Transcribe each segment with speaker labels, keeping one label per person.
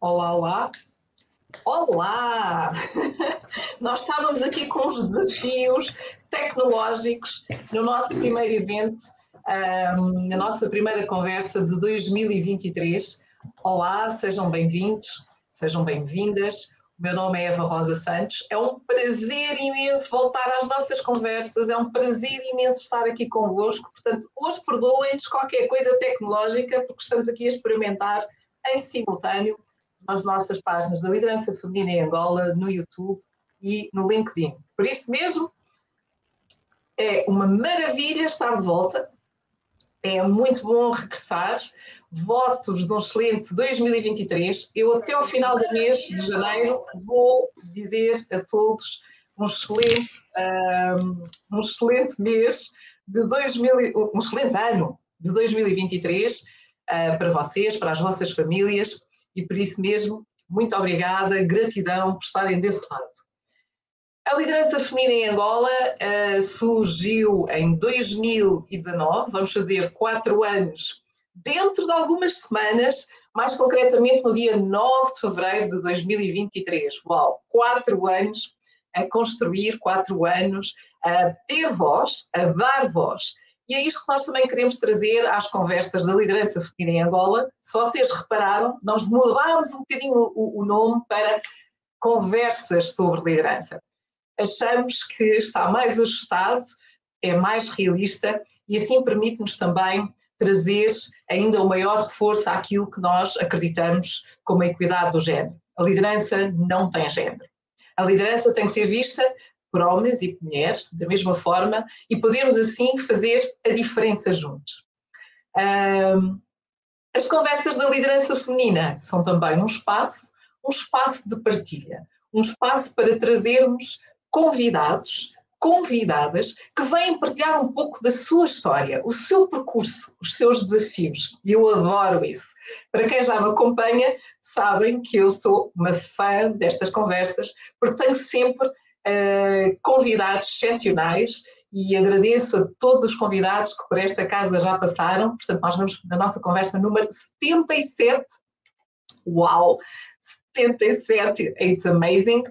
Speaker 1: Olá, olá. Olá! Nós estávamos aqui com os desafios tecnológicos no nosso primeiro evento, na nossa primeira conversa de 2023. Olá, sejam bem-vindos, sejam bem-vindas. O meu nome é Eva Rosa Santos. É um prazer imenso voltar às nossas conversas, é um prazer imenso estar aqui convosco. Portanto, hoje perdoem-nos qualquer coisa tecnológica, porque estamos aqui a experimentar em simultâneo nas nossas páginas da Liderança Feminina em Angola, no YouTube e no LinkedIn. Por isso mesmo, é uma maravilha estar de volta, é muito bom regressar. Votos de um excelente 2023. Eu, até ao final do mês de janeiro, vou dizer a todos um excelente, um, um excelente mês de 2000, um excelente ano de 2023 uh, ah, para vocês, para as vossas famílias e por isso mesmo, muito obrigada, gratidão por estarem desse lado. A liderança feminina em Angola uh, surgiu em 2019, vamos fazer quatro anos, dentro de algumas semanas, mais concretamente no dia 9 de fevereiro de 2023. Uau, quatro anos a construir, quatro anos a ter voz, a dar voz e é isto que nós também queremos trazer às conversas da liderança feminina em Angola. Se vocês repararam, nós mudámos um bocadinho o, o nome para Conversas sobre Liderança. Achamos que está mais ajustado, é mais realista e assim permite-nos também trazer ainda o maior reforço àquilo que nós acreditamos como a equidade do género. A liderança não tem género. A liderança tem que ser vista por homens e mulheres, da mesma forma, e podermos assim fazer a diferença juntos. Um, as conversas da liderança feminina são também um espaço, um espaço de partilha, um espaço para trazermos convidados, convidadas que vêm partilhar um pouco da sua história, o seu percurso, os seus desafios. E eu adoro isso. Para quem já me acompanha, sabem que eu sou uma fã destas conversas, porque tenho sempre uh, convidados excepcionais e agradeço a todos os convidados que por esta casa já passaram. Portanto, nós vamos na nossa conversa número 77. Uau! 77, it's amazing.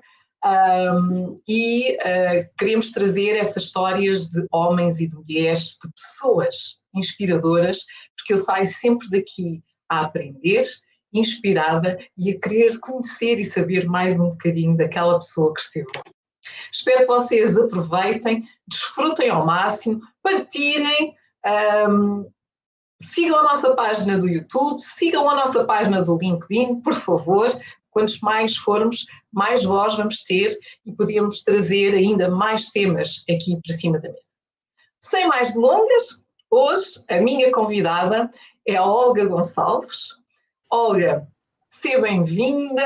Speaker 1: Um, e uh, queremos trazer essas histórias de homens e de mulheres, de pessoas inspiradoras, porque eu saio sempre daqui a aprender, inspirada e a querer conhecer e saber mais um bocadinho daquela pessoa que esteve lá. Espero que vocês aproveitem, desfrutem ao máximo, partilhem, um, sigam a nossa página do YouTube, sigam a nossa página do LinkedIn, por favor. Quantos mais formos, mais voz vamos ter e podemos trazer ainda mais temas aqui para cima da mesa. Sem mais delongas, hoje a minha convidada é a Olga Gonçalves. Olga, seja bem-vinda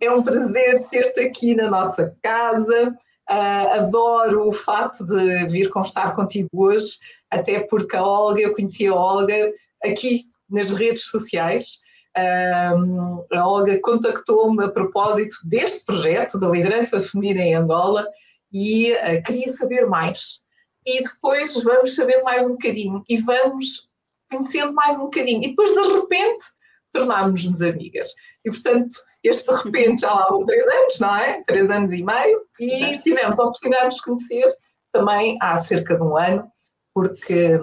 Speaker 1: é um prazer ter-te aqui na nossa casa. Uh, adoro o facto de vir constar contigo hoje, até porque a Olga, eu conheci a Olga aqui nas redes sociais. Uh, a Olga contactou-me a propósito deste projeto da liderança feminina em Angola e uh, queria saber mais. E depois vamos saber mais um bocadinho e vamos conhecendo mais um bocadinho. E depois, de repente, tornámos-nos amigas. E, portanto, este de repente já lá vão três anos, não é? Três anos e meio, e tivemos a oportunidade de nos conhecer também há cerca de um ano, porque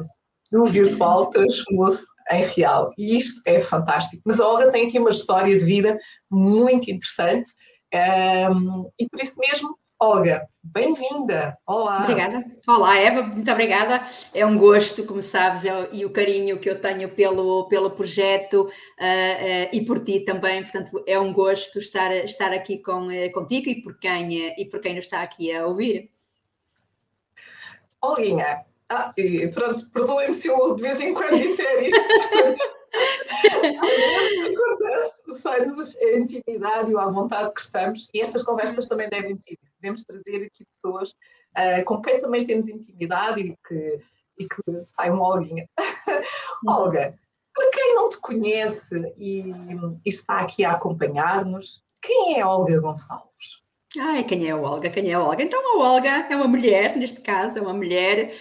Speaker 1: o virtual transformou-se em real. E isto é fantástico. Mas a Olga tem aqui uma história de vida muito interessante, um, e por isso mesmo Olga, bem-vinda. Olá.
Speaker 2: Obrigada. Olá, Eva, muito obrigada. É um gosto, como sabes, é, e o carinho que eu tenho pelo, pelo projeto uh, uh, e por ti também. Portanto, é um gosto estar, estar aqui com, uh, contigo e por, quem, e por quem nos está aqui a ouvir.
Speaker 1: Olguinha, ah, pronto, perdoem-me se eu de vez em quando disser isto, portanto, acontece, a intimidade e a vontade que estamos, e estas conversas também devem ser Devemos trazer aqui pessoas uh, com quem também temos intimidade e que, e que sai uma Olguinha. Olga, para quem não te conhece e, e está aqui a acompanhar-nos, quem é Olga Gonçalves?
Speaker 2: Ai, quem é a Olga? Quem é a Olga? Então, a Olga é uma mulher, neste caso, é uma mulher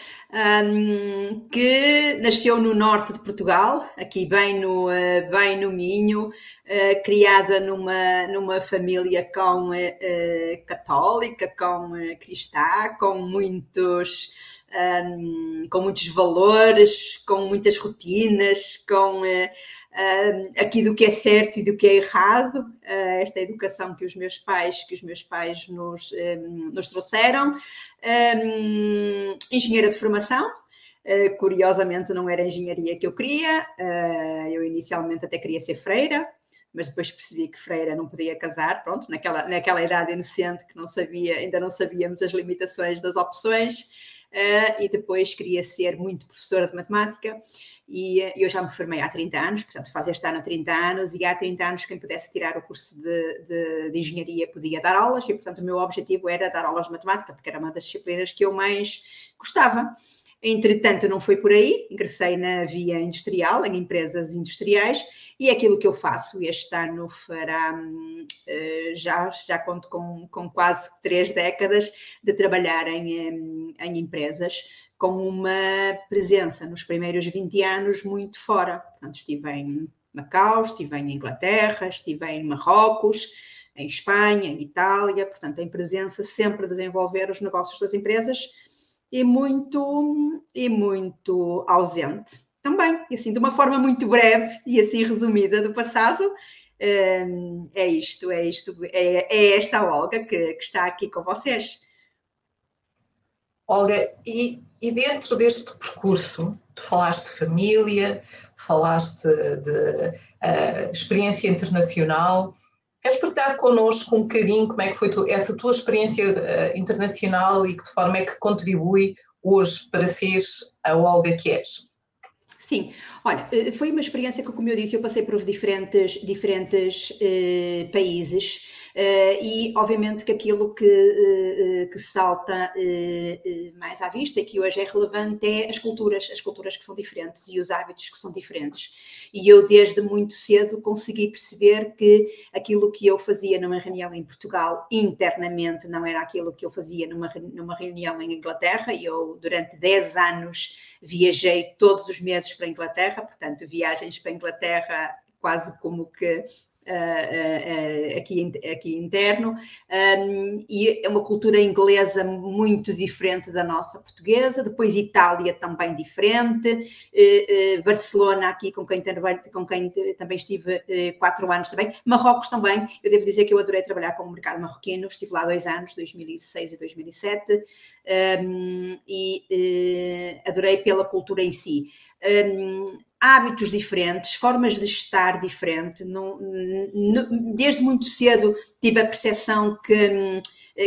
Speaker 2: um, que nasceu no norte de Portugal, aqui bem no, uh, bem no Minho, uh, criada numa, numa família com, uh, católica, com cristã, com muitos, um, com muitos valores, com muitas rotinas, com aqui do que é certo e do que é errado, uh, esta educação que os meus pais, que os meus pais nos, nos trouxeram. Engenheira de formação, uh, curiosamente não era a engenharia que eu queria, eu inicialmente até queria ser freira, mas depois percebi que freira não podia casar, pronto, naquela, naquela idade inocente que não sabia, ainda não sabíamos as limitações das opções, uh, e depois queria ser muito professora de matemática e uh, eu já me formei há 30 anos, portanto faz este ano 30 anos e há 30 anos quem pudesse tirar o curso de, de, de, engenharia podia dar aulas e portanto o meu objetivo era dar aulas de matemática porque era uma das disciplinas que eu mais gostava. Entretanto, não foi por aí, ingressei na via industrial, em empresas industriais, e é aquilo que eu faço. Este ano fará, eh, já, já conto com, com quase três décadas de trabalhar em, em empresas, com uma presença nos primeiros 20 anos muito fora. Portanto, estive em Macau, estive em Inglaterra, estive em Marrocos, em Espanha, em Itália, portanto, em presença sempre a desenvolver os negócios das empresas e muito, e muito ausente também, e assim, de uma forma muito breve e assim resumida do passado, hum, é isto, é isto, é, é esta Olga que, que, está aqui com vocês.
Speaker 1: Olga, e, e dentro deste percurso, tu falaste de família, falaste de uh, experiência internacional, Queres partilhar connosco um bocadinho como é que foi tu, essa tua experiência uh, internacional e que de forma é que contribui hoje para seres a Olga que és?
Speaker 2: Sim, olha, eh, foi uma experiência que, como eu disse, eu passei por diferentes, diferentes uh, países e obviamente que aquilo que, uh, que salta mais à vista e que hoje é relevante é as culturas, as culturas que são diferentes e os hábitos que são diferentes. E eu desde muito cedo consegui perceber que aquilo que eu fazia numa reunião em Portugal internamente não era aquilo que eu fazia numa, numa reunião em Inglaterra. Eu durante 10 anos viajei todos os meses para a Inglaterra, portanto viagens para a Inglaterra quase como que Uh, uh, aqui, aqui interno, um, e é uma cultura inglesa muito diferente da nossa portuguesa, depois Itália também diferente, uh, Barcelona aqui com quem, com quem também estive quatro anos também, Marrocos também, eu devo dizer que eu adorei trabalhar com o mercado marroquino, estive lá dois anos, 2006 e 2007, um, e adorei pela cultura em si. Um, hábitos diferentes, formas de estar diferente. Não, desde muito cedo tive a percepção que hum,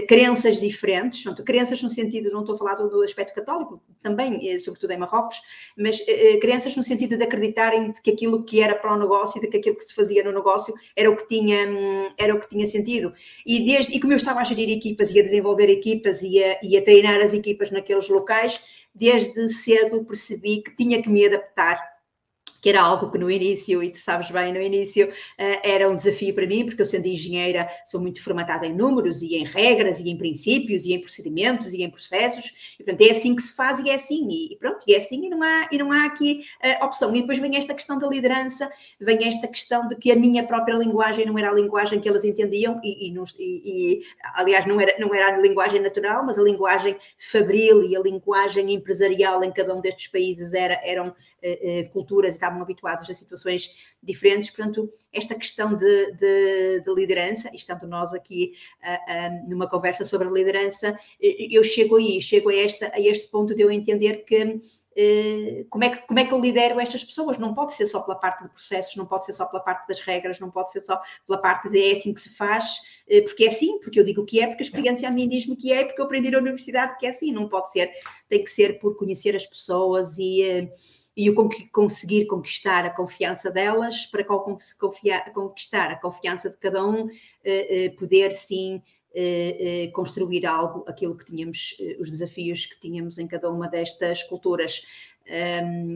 Speaker 2: crenças diferentes, pronto, crenças no sentido, não estou a falar do aspecto católico, também, eh, sobretudo em Marrocos, mas eh, eh, crenças no sentido de acreditarem que aquilo que era para o negócio de que aquilo que se fazia no negócio era o que tinha, hum, era o que tinha sentido. E, desde, e como eu estava a gerir equipas e a desenvolver equipas e a, e a treinar as equipas naqueles locais, desde cedo percebi que tinha que me adaptar que era algo que no início, e tu sabes bem, no início uh, era um desafio para mim, porque eu sendo engenheira sou muito formatada em números e em regras e em princípios e em procedimentos e em processos, e portanto é assim que se faz e é assim, e, pronto, e é assim e não há, e não há aqui uh, opção. E depois vem esta questão da liderança, vem esta questão de que a minha própria linguagem não era a linguagem que elas entendiam, e, e, e aliás não era, não era a linguagem natural, mas a linguagem fabril e a linguagem empresarial em cada um destes países era, eram uh, culturas e estavam habituados a situações diferentes, portanto, esta questão de, de, de liderança, estando nós aqui uh, uh, numa conversa sobre a liderança, eu chego aí, chego a, esta, a este ponto de eu entender que como é, que, como é que eu lidero estas pessoas? Não pode ser só pela parte de processos, não pode ser só pela parte das regras, não pode ser só pela parte de é assim que se faz, porque é assim, porque eu digo que é, porque a experiência a mim diz-me que é, porque eu aprendi na universidade que é assim, não pode ser, tem que ser por conhecer as pessoas e e o conseguir conquistar a confiança delas, para conquistar a confiança de cada um, eh, eh, poder sim eh, construir algo, aquilo que tínhamos, os desafios que tínhamos em cada uma destas culturas.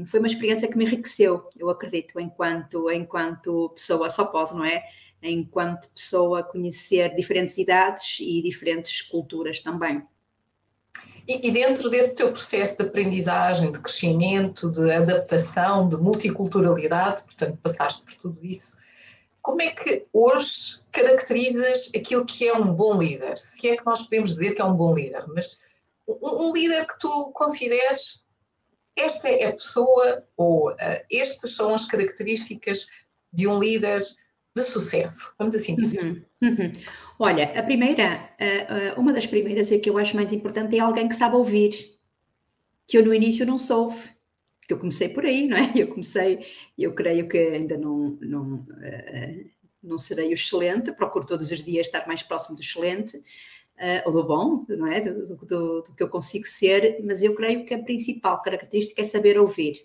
Speaker 2: foi uma experiência que me enriqueceu, eu acredito, enquanto, enquanto pessoa, só pode, não é? enquanto pessoa, conhecer diferentes idades e diferentes culturas também.
Speaker 1: E, e, dentro desse teu processo de aprendizagem, de crescimento, de adaptação, de multiculturalidade, portanto, passaste por tudo isso, como é que hoje caracterizas aquilo que é um bom líder? Se é que nós podemos dizer que é um bom líder, mas um, um líder que tu consideres esta é a pessoa ou uh, estas são as características de um líder de sucesso, vamos assim dizer. Uhum,
Speaker 2: uhum. Olha, a primeira, uh, uma das primeiras e que eu acho mais importante é alguém que sabe ouvir, que eu no início não soube, que eu comecei por aí, não é? Eu comecei, eu creio que ainda não, não, uh, não serei o excelente, procuro todos os dias estar mais próximo do excelente, ou do bom, não é? Do, do, do, do que eu consigo ser, mas eu creio que a principal característica é saber ouvir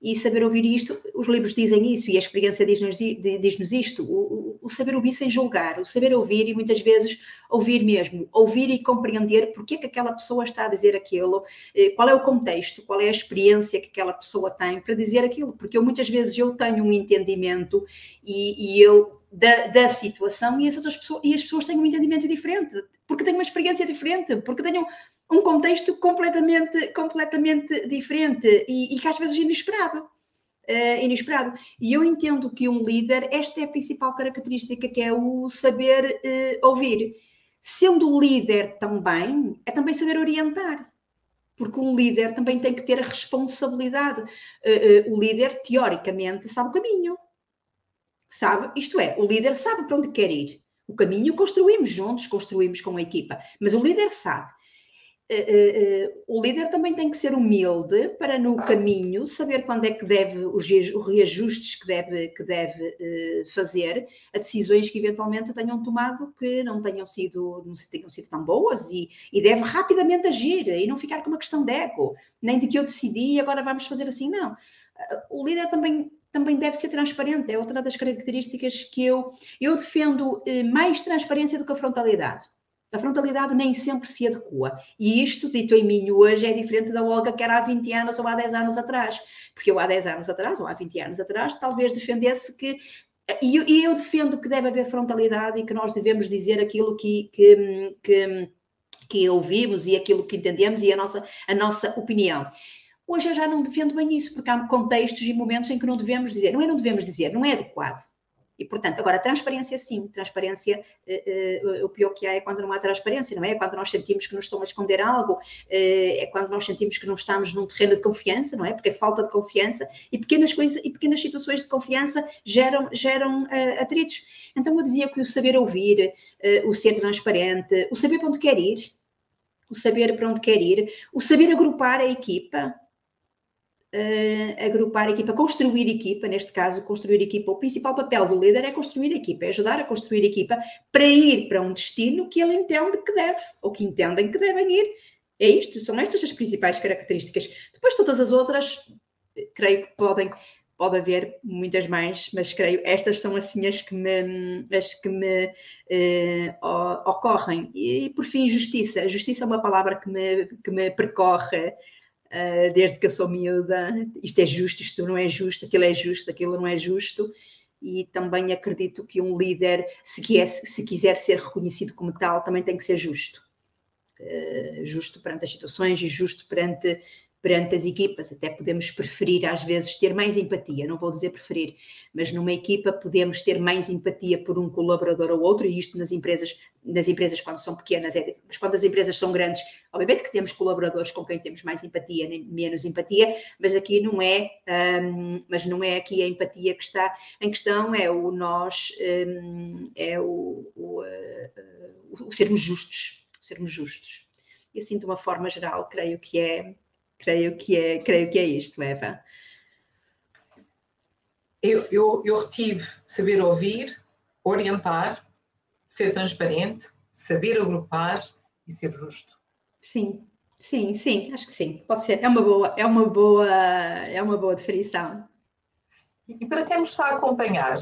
Speaker 2: e saber ouvir isto, os livros dizem isso e a experiência diz-nos diz isto, o, o, saber ouvir sem julgar, o saber ouvir e muitas vezes ouvir mesmo, ouvir e compreender porque é que aquela pessoa está a dizer aquilo, eh, qual é o contexto, qual é a experiência que aquela pessoa tem para dizer aquilo, porque eu muitas vezes eu tenho um entendimento e, e eu da, da, situação e as outras pessoas e as pessoas têm um entendimento diferente, porque têm uma experiência diferente, porque têm um contexto completamente, completamente diferente e, e que às vezes é inesperado. Uh, inesperado. E eu entendo que um líder, esta é a principal característica, que é o saber uh, ouvir. Sendo líder também, é também saber orientar. Porque um líder também tem que ter a responsabilidade. Uh, o líder, teoricamente, sabe o caminho. Sabe? Isto é, o líder sabe para onde quer ir. O caminho construímos juntos, construímos com a equipa. Mas o líder sabe. Uh, uh, o líder também tem que ser humilde para no caminho saber quando é que deve os, reajustes que deve, que deve fazer a decisões que eventualmente tenham tomado que não tenham sido, não tenham sido tão boas e, e deve rapidamente agir e não ficar com uma questão de ego, nem de que eu decidi e agora vamos fazer assim, não. O líder também também deve ser transparente, é outra das características que eu, eu defendo mais transparência do que a frontalidade. A frontalidade nem sempre se adequa. E isto, dito em mim hoje, é diferente da Olga que era há 20 anos ou há 10 anos atrás. Porque eu há 10 anos atrás, ou há 20 anos atrás, talvez defendesse que. E eu, eu defendo que deve haver frontalidade e que nós devemos dizer aquilo que, que, que, que ouvimos e aquilo que entendemos e a nossa, a nossa opinião. Hoje eu já não defendo bem isso, porque há contextos e momentos em que não devemos dizer. Não é não devemos dizer, não é adequado. E, portanto, agora, transparência sim, transparência, uh, uh, o pior que há é quando não há transparência, não é? É quando nós sentimos que nos estão a esconder algo, uh, é quando nós sentimos que não estamos num terreno de confiança, não é? Porque é falta de confiança e pequenas coisas e pequenas situações de confiança geram, geram atritos. Então, eu dizia que o saber ouvir, o ser transparente, o saber para onde quer ir, o saber para onde quer ir, o saber agrupar a equipa, uh, agrupar equipa, construir equipa, neste caso, construir equipa. O principal papel do líder é construir equipa, é ajudar a construir equipa para ir para um destino que ele entende que deve, ou que entendem que devem ir. É isto, são estas as principais características. Depois, todas as outras, creio que podem, pode haver muitas mais, mas creio estas são assim as que me, as que me uh, ocorrem. E, por fim, justiça. Justiça é uma palavra que me, que me percorre desde que eu sou miúda, isto é justo, isto não é justo, aquilo é justo, aquilo não é justo, e também acredito que um líder, se, se quiser ser reconhecido como tal, também tem que ser justo. Uh, justo perante as situações e justo perante perante as equipas, até podemos preferir às vezes ter mais empatia, não vou dizer preferir, mas numa equipa podemos ter mais empatia por um colaborador ou outro, e isto nas empresas, nas empresas quando são pequenas, é, mas quando as empresas são grandes, obviamente que temos colaboradores com quem temos mais empatia, nem menos empatia, mas aqui não é, um, mas não é aqui a empatia que está em questão, é o nós, um, é o, o, uh, o sermos justos, sermos justos. E assim, de uma forma geral, creio que é Creio que é, creio que é isto, Eva.
Speaker 1: Eu, eu, eu retive saber ouvir, orientar, ser transparente, saber agrupar e ser justo.
Speaker 2: Sim, sim, sim, acho que sim. Pode ser. É uma boa, é uma boa, é uma boa definição.
Speaker 1: E para quem nos está a acompanhar,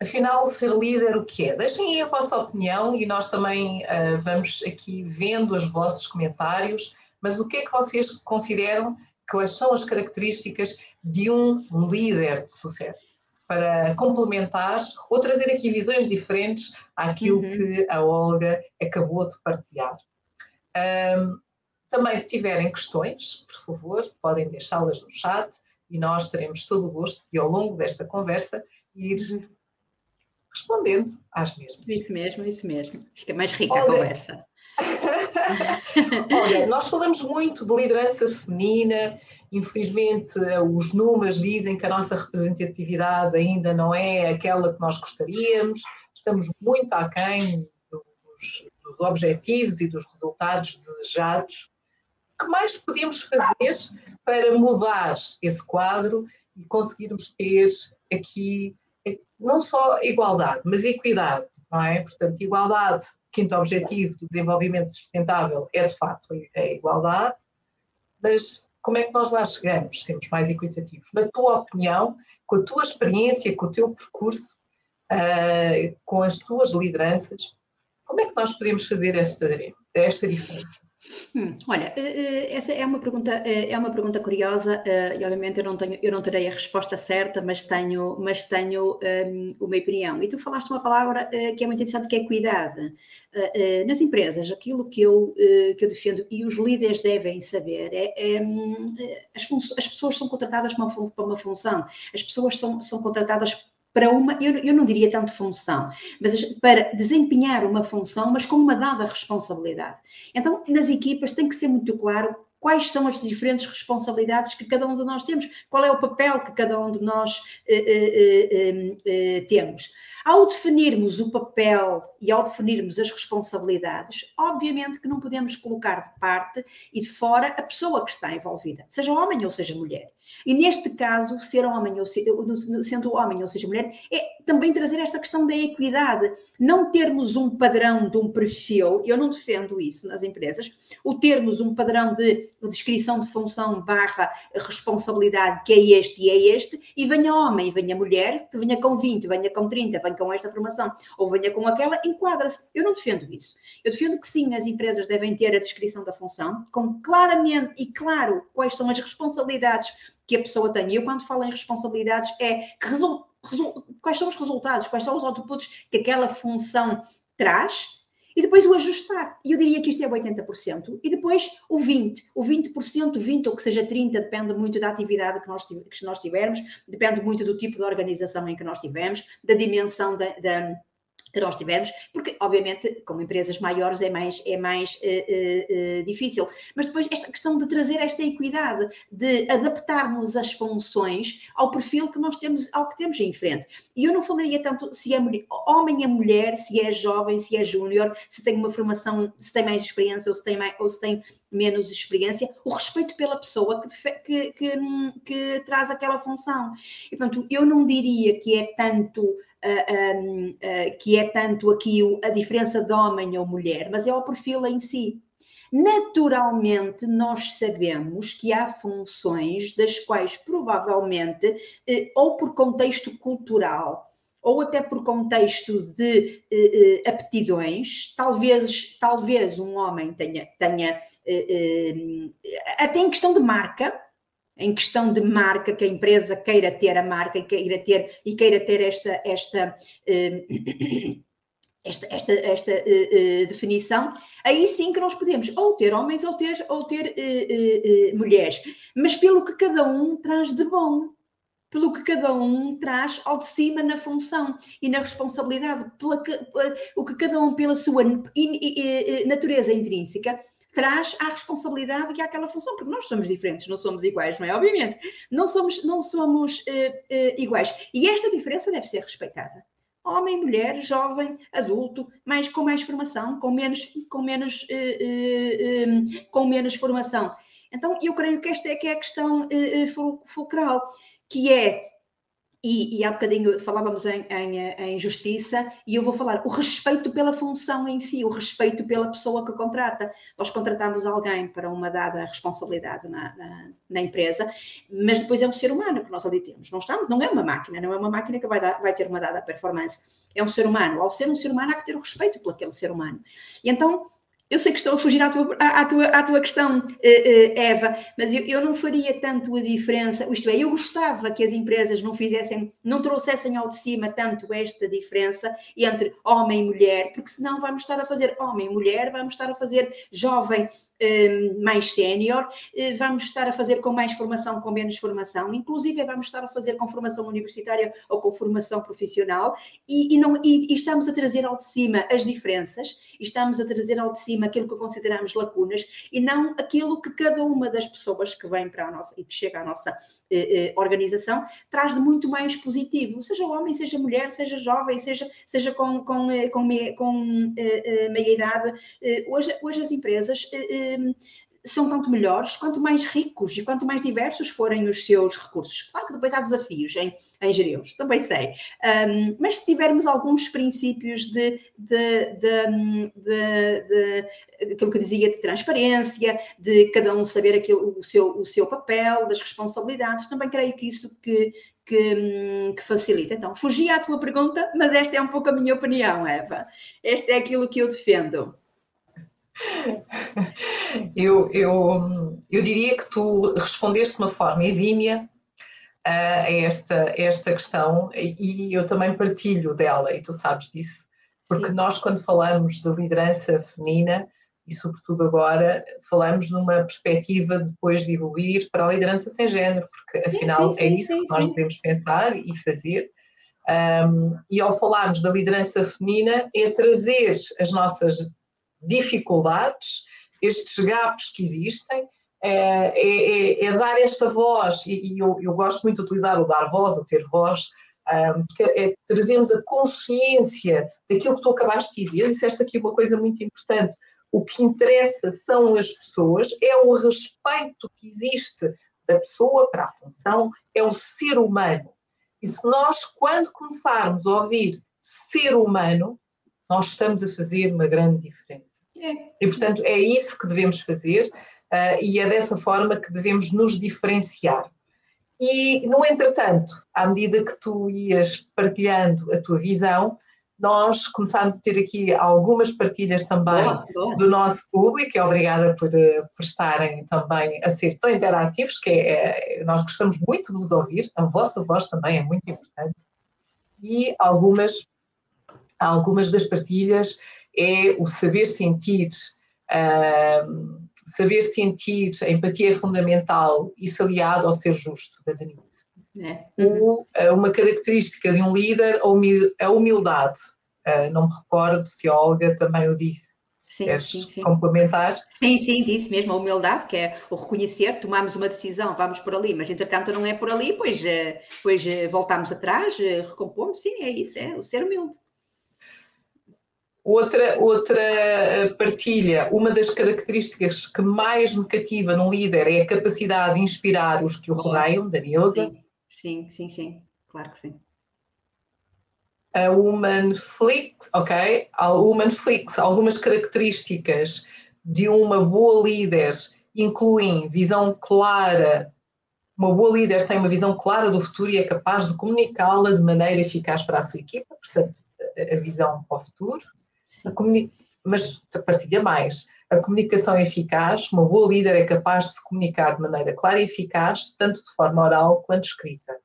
Speaker 1: afinal, ser líder o que é? Deixem aí a vossa opinião e nós também uh, vamos aqui vendo os vossos comentários mas o que é que vocês consideram quais são as características de um líder de sucesso? para complementar ou trazer aqui visões diferentes àquilo uhum. que a Olga acabou de partilhar. Um, também, se tiverem questões, por favor, podem deixá-las no chat e nós teremos todo o gosto de, ao longo desta conversa, ir uhum. respondendo às mesmas.
Speaker 2: Isso mesmo, isso mesmo. Fica mais rica Olga, a conversa.
Speaker 1: Olha, nós falamos muito de liderança feminina, infelizmente os números dizem que a nossa representatividade ainda não é aquela que nós gostaríamos, estamos muito aquém dos, dos objetivos e dos resultados desejados. O que mais podemos fazer para mudar esse quadro e conseguirmos ter aqui não só igualdade, mas equidade, não é? Portanto, igualdade quinto objetivo do desenvolvimento sustentável é, de facto, a igualdade, mas como é que nós lá chegamos, sermos mais equitativos? Na tua opinião, com a tua experiência, com o teu percurso, uh, com as tuas lideranças, como é que nós podemos fazer esta, esta diferença?
Speaker 2: Hum, olha, eh, eh, essa é uma pergunta, eh, é uma pergunta curiosa e obviamente eu não tenho, eu não terei a resposta certa, mas tenho, mas tenho um, uma opinião. E tu falaste uma palavra que é muito interessante, que é cuidado. nas empresas, aquilo que eu, que eu defendo e os líderes devem saber é, é hum, as, as, pessoas são contratadas para uma, para uma função, as pessoas são, são contratadas para uma, eu, eu não diria tanto função, mas para desempenhar uma função, mas com uma dada responsabilidade. Então, nas equipas tem que ser muito claro quais são as diferentes responsabilidades que cada um de nós temos, qual é o papel que cada um de nós eh, eh, eh, temos. Ao definirmos o papel e ao definirmos as responsabilidades, obviamente que não podemos colocar de parte e de fora a pessoa que está envolvida, seja homem ou seja mulher. E neste caso, ser homem ou ser, sendo homem ou seja mulher, é também trazer esta questão da equidade. Não termos um padrão de um perfil, eu não defendo isso nas empresas, o termos um padrão de descrição de função barra responsabilidade que é este e é este, e venha homem, venha mulher, venha com 20, venha com 30, venha com esta formação, ou venha com aquela, enquadra-se. Eu não defendo isso. Eu defendo que sim, as empresas devem ter a descrição da função, com claramente e claro quais são as responsabilidades que a pessoa tem. E eu, quando falo em responsabilidades, é quais são os resultados, quais são os outputs que aquela função traz e depois o ajustar. E eu diria que isto é 80%. E depois o 20%. O 20%, 20% ou que seja 30%, depende muito da atividade que nós, que nós tivermos, depende muito do tipo de organização em que nós tivemos, da dimensão da, da que nós tivemos, porque obviamente como empresas maiores é mais, é mais uh, uh, uh, difícil, mas depois esta questão de trazer esta equidade, de adaptarmos as funções ao perfil que nós temos, ao que temos em frente. E eu não falaria tanto se é mulher, homem é mulher, se é jovem, se é júnior, se tem uma formação, se tem mais experiência ou se tem, mais, ou se tem menos experiência, o respeito pela pessoa que, que, que, que traz aquela função. E, portanto, eu não diria que é tanto que é tanto aqui a diferença de homem ou mulher, mas é o perfil em si. Naturalmente, nós sabemos que há funções das quais provavelmente, eh, ou por contexto cultural, ou até por contexto de eh, eh, aptidões, talvez, talvez um homem tenha, tenha até em questão de marca, em questão de marca, que a empresa queira ter a marca e queira ter, e queira ter esta, esta, eh, esta, esta, esta uh, uh, definição, aí sim que nós podemos ou ter homens ou ter, ou ter mulheres, mas pelo que cada um traz de bom, pelo que cada um traz ao de cima na função e na responsabilidade, pela que, o que cada um, pela sua natureza intrínseca, traz à responsabilidade e àquela função, porque nós somos diferentes, não somos iguais, não é? Obviamente, não somos, não somos uh, uh, iguais. E esta diferença deve ser respeitada. Homem, mulher, jovem, adulto, mais, com mais formação, com menos, com menos, uh, um, com menos formação. Então, eu creio que esta é que é a questão fulcral, que é e, e há bocadinho falávamos em, em, em, justiça, e eu vou falar o respeito pela função em si, o respeito pela pessoa que contrata. Nós contratamos alguém para uma dada responsabilidade na, na, na empresa, mas depois é um ser humano que nós ali temos. Não, estamos, não é uma máquina, não é uma máquina que vai, dar, vai ter uma dada performance. É um ser humano. Ao ser um ser humano, há que ter o respeito por aquele ser humano. E então, eu sei que estou a fugir à tua, à, à tua, à tua questão, eh, eh, Eva, mas eu, eu, não faria tanto a diferença, isto é, eu gostava que as empresas não fizessem, não trouxessem ao de cima tanto esta diferença entre homem e mulher, porque senão vamos estar a fazer homem e mulher, vamos estar a fazer jovem eh, mais sénior, vamos estar a fazer com mais formação, com menos formação, inclusive vamos estar a fazer com formação universitária ou com formação profissional, e, e não, e, e estamos a trazer ao de cima as diferenças, estamos a trazer ao de cima aquilo que consideramos lacunas e não aquilo que cada uma das pessoas que vem para a nossa e que chega à nossa eh, eh, organização traz de muito mais positivo, seja homem, seja mulher, seja jovem, seja, seja com, com, eh, com, meia, com eh, eh, meia idade. Hoje, hoje as empresas são tanto melhores quanto mais ricos e quanto mais diversos forem os seus recursos. Claro que depois há desafios em, em geri-los, também sei. Um, mas se tivermos alguns princípios de, de, de, de, aquilo que dizia de transparência, de cada um saber aquilo, o, seu, o seu papel, das responsabilidades, também creio que isso que, que, que, facilita. Então, fugi à tua pergunta, mas esta é um pouco a minha opinião, Eva. Este é aquilo que eu defendo.
Speaker 1: Eu, eu, eu diria que tu respondeste de uma forma exímia uh, a esta, esta questão e eu também partilho dela, e tu sabes disso, porque Sim. nós, quando falamos de liderança feminina, e sobretudo agora, falamos numa perspectiva depois de evoluir para a liderança sem género, porque afinal sim, sim, é isso sim, que nós devemos pensar e fazer. Um, e ao falarmos da liderança feminina, é trazer as nossas dificuldades, estes gaps que existem, é, é, é, é dar esta voz, e, e eu, eu, gosto muito de utilizar o dar voz, o ter voz, um, é trazermos a consciência daquilo que tu acabaste de dizer, disseste aqui uma coisa muito importante, o que interessa são as pessoas, é o respeito que existe da pessoa para a função, é o ser humano. E se nós, quando começarmos a ouvir ser humano, nós estamos a fazer uma grande diferença. É. E, portanto, é isso que devemos fazer uh, e é dessa forma que devemos nos diferenciar. E, no entretanto, à medida que tu ias partilhando a tua visão, nós começámos a ter aqui algumas partilhas também boa, boa. do nosso público, e obrigada por, eh, por estarem também a ser tão interativos, que é, é, nós gostamos muito de vos ouvir, a vossa voz também é muito importante. E algumas algumas das partilhas é o saber sentir, uh, saber sentir, a empatia é fundamental, isso aliado ao ser justo, da Denise. É. Uhum. uma característica de um líder, a humildade. Uh, não me recordo se a Olga também o disse. Sim, Queres sim, sim. complementar?
Speaker 2: Sim, sim, disse mesmo a humildade, que é o reconhecer, tomamos uma decisão, vamos por ali, mas entretanto não é por ali, pois, eh, pois eh, voltamos atrás, recompomos, sim, é isso, é o ser humilde.
Speaker 1: Outra, outra eh, partilha, uma das características que mais me cativa num líder é a capacidade de inspirar os que o rodeiam, da Neuza.
Speaker 2: Sim, sim, sim, claro que sim.
Speaker 1: A Woman Flix, ok? A Woman Flix, algumas características de uma boa líder incluem visão clara. Uma boa líder tem uma visão clara do futuro e é capaz de comunicá-la de maneira eficaz para a sua equipa, portanto, a visão para o futuro comuni... mas partilha mais. A comunicação eficaz, uma boa líder é capaz de se comunicar de maneira clara e eficaz, tanto de forma oral quanto escrita.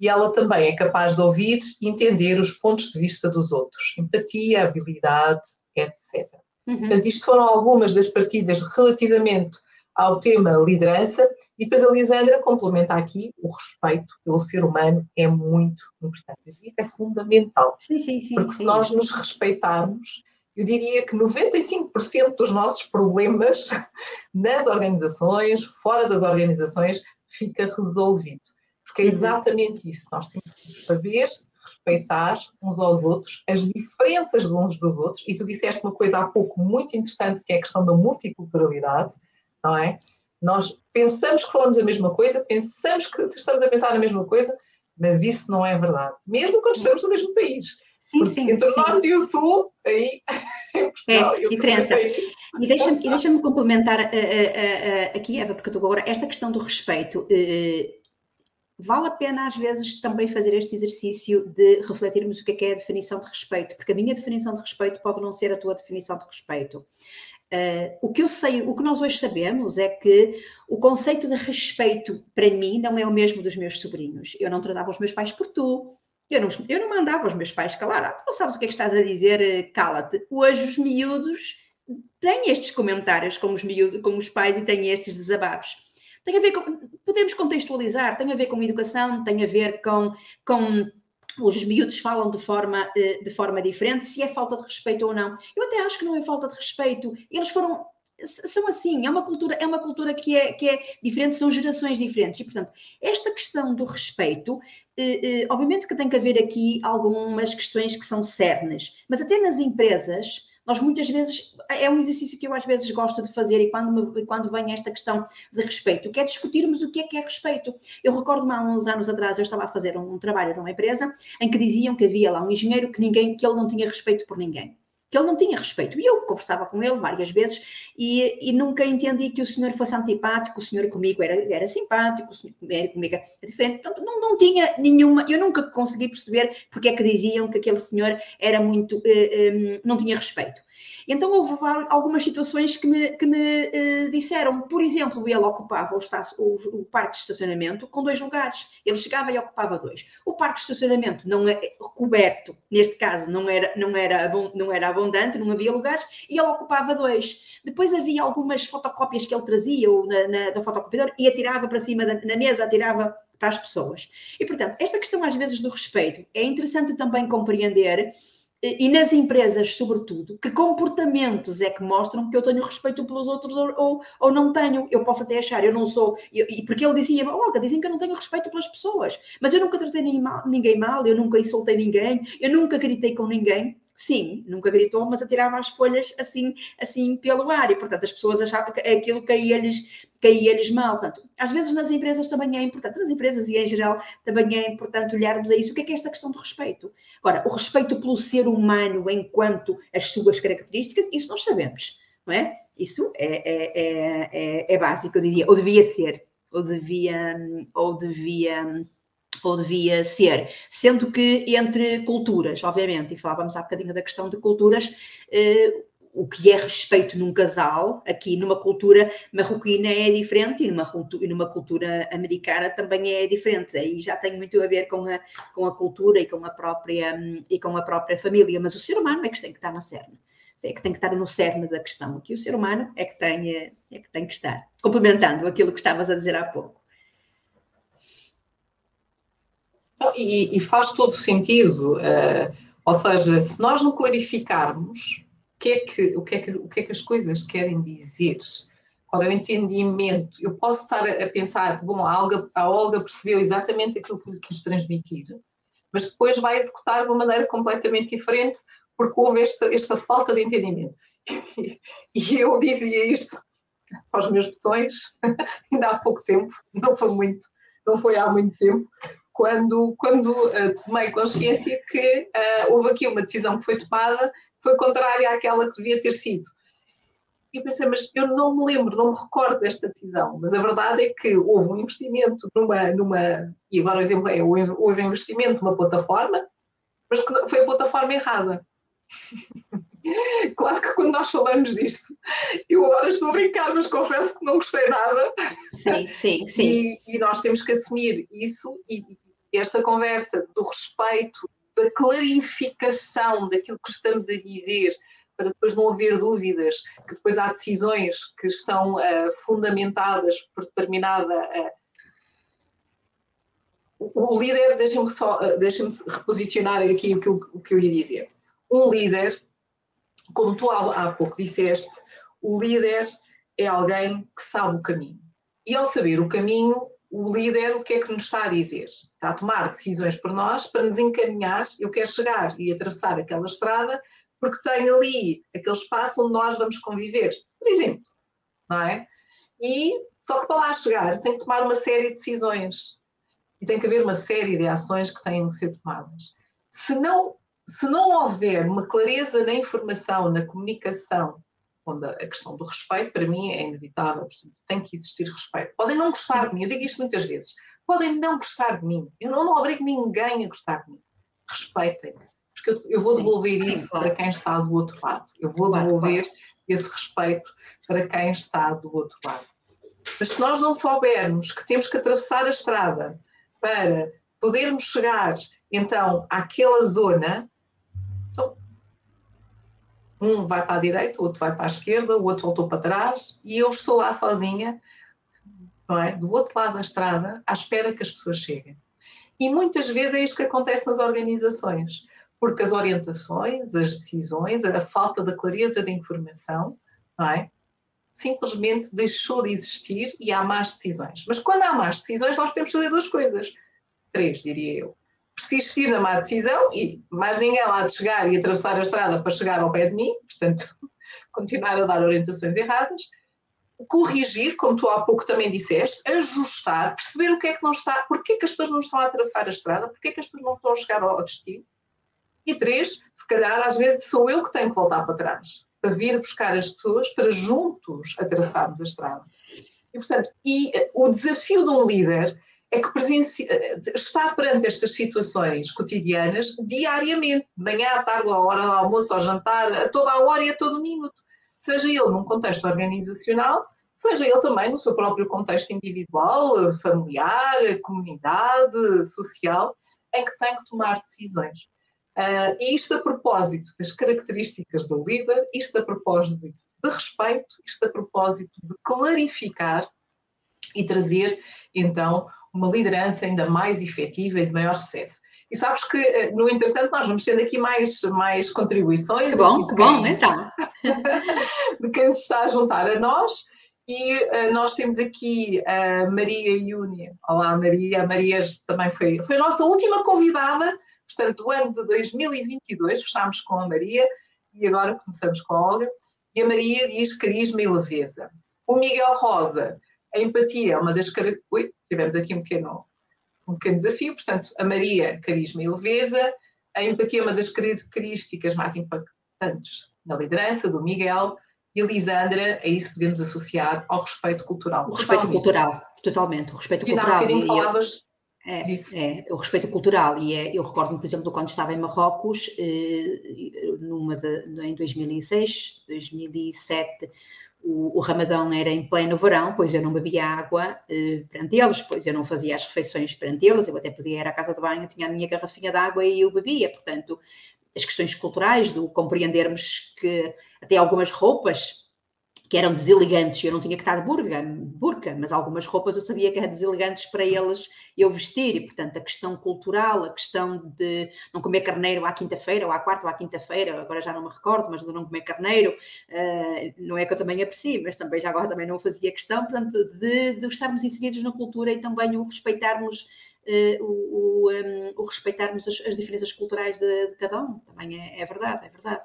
Speaker 1: E ela também é capaz de ouvir e entender os pontos de vista dos outros, empatia, habilidade, etc. Uhum. Portanto, isto foram algumas das partilhas relativamente ao tema liderança, e depois a Lisandra complementa aqui o respeito pelo ser humano é muito importante. É fundamental.
Speaker 2: Sim, sim, sim.
Speaker 1: Porque se nós nos respeitarmos, eu diria que 95% dos nossos problemas nas organizações, fora das organizações, fica resolvido. Porque é uhum. exatamente isso. Nós temos que saber respeitar uns aos outros, as diferenças de uns dos outros, e tu disseste uma coisa há pouco muito interessante, que é a questão da multiculturalidade não é? Nós pensamos que falamos a mesma coisa, pensamos que estamos a pensar na mesma coisa, mas isso não é verdade, mesmo quando estamos no mesmo país. Sim, Porque sim, entre o Norte e o Sul, aí
Speaker 2: em Portugal, é, diferença. E deixa-me deixa complementar uh, uh, uh, aqui, Eva, porque estou agora, esta questão do respeito. vale a pena às vezes também fazer este exercício de refletirmos o que é, que é a definição de respeito, porque a minha definição de respeito pode não ser a tua definição de respeito. Uh, o que eu sei, o que nós hoje sabemos é que o conceito de respeito para mim não é o mesmo dos meus sobrinhos. Eu não tratava os meus pais por tu. Eu não, eu não mandava os meus pais calar. Ah, tu não sabes o que é que estás a dizer, eh, cala-te. Hoje os miúdos têm estes comentários com os miúdos, com os pais e têm estes desabafos tem a ver com, podemos contextualizar, tem a ver com educação, tem a ver com, com os miúdos falam de forma, eh, de forma diferente, se é falta de respeito ou não. Eu até acho que não é falta de respeito. Eles foram são assim, é uma cultura, é uma cultura que é, que é diferente, são gerações diferentes. E, portanto, esta questão do respeito, eh, eh, obviamente que tem que haver aqui algumas questões que são cernes, mas até nas empresas, nós muitas vezes, é um exercício que eu às vezes gosto de fazer e quando, me, quando vem esta questão de respeito, que é discutirmos o que é que é respeito. Eu recordo-me há uns anos atrás, eu estava a fazer um, um trabalho numa empresa em que diziam que havia lá um engenheiro que ninguém, que ele não tinha respeito por ninguém que ele não tinha respeito. E eu conversava com ele várias vezes e, e, nunca entendi que o senhor fosse antipático, o senhor comigo era, era simpático, o senhor comigo era diferente. Portanto, não, não tinha nenhuma, eu nunca consegui perceber porque é que diziam que aquele senhor era muito, eh, eh, não tinha respeito. Então houve algumas situações que me, que me uh, disseram, por exemplo, ele ocupava o, o, o, parque de estacionamento com dois lugares. Ele chegava e ocupava dois. O parque de estacionamento não é coberto, neste caso não era, não era, não era abundante, não havia lugares, e ele ocupava dois. Depois havia algumas fotocópias que ele trazia ou na, na, da fotocopiadora e atirava para cima da na mesa, atirava para as pessoas. E, portanto, esta questão às vezes do respeito é interessante também compreender e nas empresas, sobretudo, que comportamentos é que mostram que eu tenho respeito pelos outros ou, ou, ou não tenho? Eu posso até achar, eu não sou. Eu, e porque ele dizia, Olga, dizem que eu não tenho respeito pelas pessoas, mas eu nunca tratei ninguém mal, eu nunca insultei ninguém, eu nunca gritei com ninguém. Sim, nunca gritou, mas atirava as folhas assim, assim pelo ar, e portanto as pessoas achavam que aquilo caía-lhes caía-lhes mal. Portanto, às vezes nas empresas também é importante, nas empresas e em geral também é importante olharmos a isso. O que é que é esta questão do respeito? Agora, o respeito pelo ser humano enquanto as suas características, isso nós sabemos, não é? Isso é, é, é, é, é básico, eu diria, ou devia ser, ou devia, ou devia ou devia ser, sendo que entre culturas, obviamente, e falávamos há bocadinho da questão de culturas, eh, o que é respeito num casal, aqui numa cultura marroquina é diferente e numa, e numa cultura americana também é diferente. Aí já tem muito a ver com a, com a cultura e com a, própria, e com a própria família, mas o ser humano é que tem que estar na cerne. É que tem que estar no cerne da questão. Aqui o ser humano é que tem, é que, tem que estar. Complementando aquilo que estavas a dizer há pouco.
Speaker 1: E, e faz todo sentido. Uh, ou seja, se nós não clarificarmos que é que, o, que é que, o que é que as coisas querem dizer, qual é o entendimento. Eu posso estar a, pensar, bom, a Olga, a Olga percebeu exatamente aquilo que lhe quis transmitir, mas depois vai executar de uma maneira completamente diferente porque houve esta, esta falta de entendimento. E eu dizia isto aos meus botões ainda há pouco tempo, não foi muito, não foi há muito tempo, quando, quando uh, tomei consciência que uh, houve aqui uma decisão que foi tomada foi contrária àquela que devia ter sido. E eu pensei, mas eu não me lembro, não me recordo desta decisão, mas a verdade é que houve um investimento numa, numa e agora o exemplo é, houve um investimento numa plataforma, mas foi a plataforma errada. Claro que quando nós falamos disto, eu agora estou a brincar, mas confesso que não gostei nada.
Speaker 2: Sim, sim, sim.
Speaker 1: E, e nós temos que assumir isso e esta conversa do respeito da clarificação daquilo que estamos a dizer, para depois não haver dúvidas, que depois há decisões que estão uh, fundamentadas por determinada. Uh, o líder, deixa-me só, uh, deixa-me reposicionar aqui o que, eu, o que eu ia dizer. Um líder, como tu há, há pouco disseste, o líder é alguém que sabe o caminho. E ao saber o caminho, o líder o que é que nos está a dizer? Está a tomar decisões por nós para nos encaminhar. Eu quero chegar e atravessar aquela estrada porque tem ali aquele espaço onde nós vamos conviver, por exemplo, não é? E só que para lá chegar tem que tomar uma série de decisões e tem que haver uma série de ações que têm de ser tomadas. Se não, se não houver uma clareza na informação, na comunicação onde a questão do respeito, para mim, é inevitável. Portanto, tem que existir respeito. Podem não gostar de mim, eu digo isto muitas vezes. Podem não gostar de mim. Eu não, não obrigo ninguém a gostar de mim. Respeitem-me. Porque eu, eu vou devolver sim, isso claro. para quem está do outro lado. Eu vou claro, devolver claro. esse respeito para quem está do outro lado. Mas se nós não soubermos que temos que atravessar a estrada para podermos chegar então àquela zona, um vai para a direita, o outro vai para a esquerda, o outro voltou para trás e eu estou lá sozinha, é? Do outro lado da estrada, à espera que as pessoas cheguem. E muitas vezes é isto que acontece nas organizações, porque as orientações, as decisões, a falta da clareza da informação, é? simplesmente deixou de existir e há más decisões. Mas quando há más decisões, nós podemos fazer duas coisas. Três, diria eu. Persistir na má decisão e mais ninguém lá de chegar e atravessar a estrada para chegar ao pé de mim, portanto, continuar a dar orientações erradas. Corrigir, como tu há pouco também disseste, ajustar, perceber o que é que não está, porque é que as pessoas não estão a atravessar a estrada, porque é que as pessoas não estão a chegar ao destino. E três, se calhar às vezes sou eu que tenho que voltar para trás para vir buscar as pessoas para juntos atravessarmos a estrada. E, portanto, e eh, o desafio de um líder é que. Eh, está perante estas situações cotidianas diariamente, de manhã, à tarde, à hora do almoço, ao jantar, a toda a hora e a todo minuto. Seja ele num contexto organizacional, seja ele também no seu próprio contexto individual, familiar, comunidade, social, em que tem que tomar decisões. Uh, isto a propósito das características do líder, isto a propósito de respeito, isto a propósito de clarificar e trazer, então, uma liderança ainda mais efetiva e de maior sucesso. E sabes que, eh, no entretanto, nós vamos tendo aqui mais, mais contribuições.
Speaker 2: Que bom, que bom, então.
Speaker 1: de quem se está a juntar a nós. E uh, nós temos aqui a Maria Iune. Olá, Maria. A Maria também foi, foi a nossa última convidada Portanto, do ano de 2022 fechámos com a Maria e agora começamos com a Olga. E a Maria diz carisma e leveza. O Miguel Rosa, a empatia é uma das características. Tivemos aqui um pequeno, um pequeno desafio, portanto, a Maria, carisma e leveza. A empatia é uma das características mais impactantes na liderança do Miguel. E a Lisandra, a isso podemos associar ao respeito cultural.
Speaker 2: O respeito cultural, totalmente. O respeito e cultural.
Speaker 1: E falavas
Speaker 2: é, é, o respeito cultural, e é, eu recordo-me, por exemplo, quando estava em Marrocos, eh, numa de, em 2006, 2007, o, o, Ramadão era em pleno verão, pois eu não bebia água eh, perante eles, pois eu não fazia as refeições perante eles, eu até podia ir à casa de banho, tinha a minha garrafinha de água e eu bebia, portanto, as questões culturais, do compreendermos que até algumas roupas que eram deselegantes, eu não tinha que estar de burga, burca, mas algumas roupas eu sabia que eram deselegantes para eles eu vestir, e portanto a questão cultural, a questão de não comer carneiro à quinta-feira, ou à quarta ou à quinta-feira, agora já não me recordo, mas de não comer carneiro, uh, não é que eu também aprecie, mas também já agora também não fazia questão, portanto, de, de estarmos inseridos na cultura e também o respeitarmos Uh, o, o, um, o, respeitarmos as, as diferenças culturais de, de, cada um, também é, é verdade, é verdade.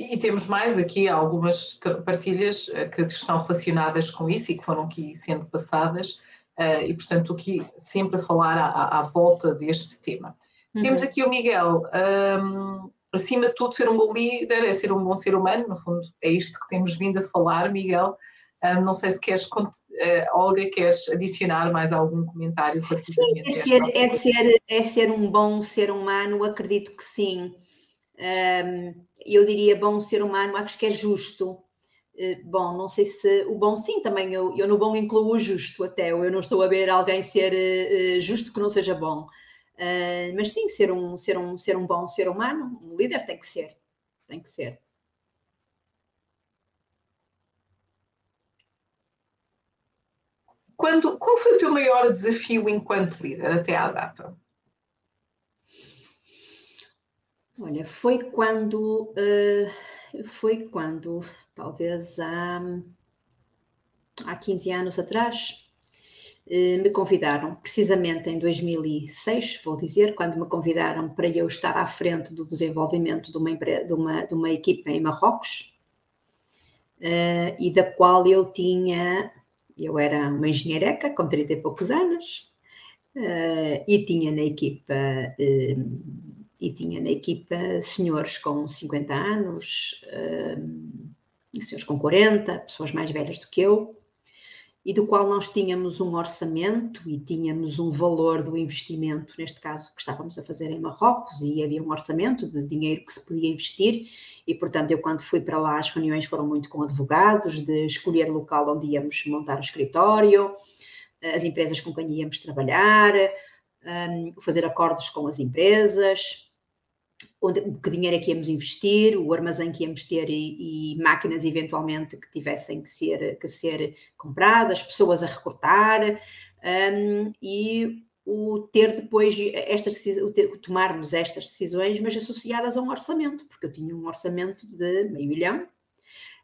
Speaker 1: E temos mais aqui algumas partilhas eh, que estão relacionadas com isso e que foram aqui sendo passadas, eh, e portanto aqui sempre a falar à, à volta deste tema. Uhum. Temos aqui o Miguel, um, acima de tudo ser um bom líder é ser um bom ser humano, no fundo é isto que temos vindo a falar, Miguel. Um, não sei se queres, uh, Olga, queres adicionar mais algum comentário
Speaker 2: Sim, é ser, é, ser, é ser um bom ser humano, acredito que sim eu diria bom ser humano, acho que é justo. Eh, bom, não sei se o bom sim, também eu, eu no bom incluo o justo até, eu não estou a ver alguém ser eh, eh, justo que não seja bom. mas sim, ser um, ser, um, ser um bom ser humano, um líder tem que ser, tem que ser.
Speaker 1: Quando, qual foi o teu maior desafio enquanto líder até à data?
Speaker 2: Olha, foi quando, uh, foi quando, talvez há, há 15 anos atrás, uh, me convidaram, precisamente em 2006, vou dizer, quando me convidaram para eu estar à frente do desenvolvimento de uma, de uma, de uma equipa em Marrocos, uh, e da qual eu tinha, eu era uma engenheireca com 30 e poucos anos, e tinha na equipa e tinha na equipa senhores com 50 anos, um, senhores com 40, pessoas mais velhas do que eu, e do qual nós tínhamos um orçamento e tínhamos um valor do investimento, neste caso que estávamos a fazer em Marrocos, e havia um orçamento de dinheiro que se podia investir, e portanto eu quando fui para lá as reuniões foram muito com advogados, de escolher o local onde íamos montar o escritório, as empresas com quem íamos trabalhar, um, fazer acordos com as empresas, onde, que dinheiro é que íamos investir, o armazém que íamos ter e, e, máquinas eventualmente que tivessem que ser, que ser compradas, pessoas a recrutar um, e o ter depois estas o ter, tomarmos estas decisões, mas associadas a um orçamento, porque eu tinha um orçamento de meio milhão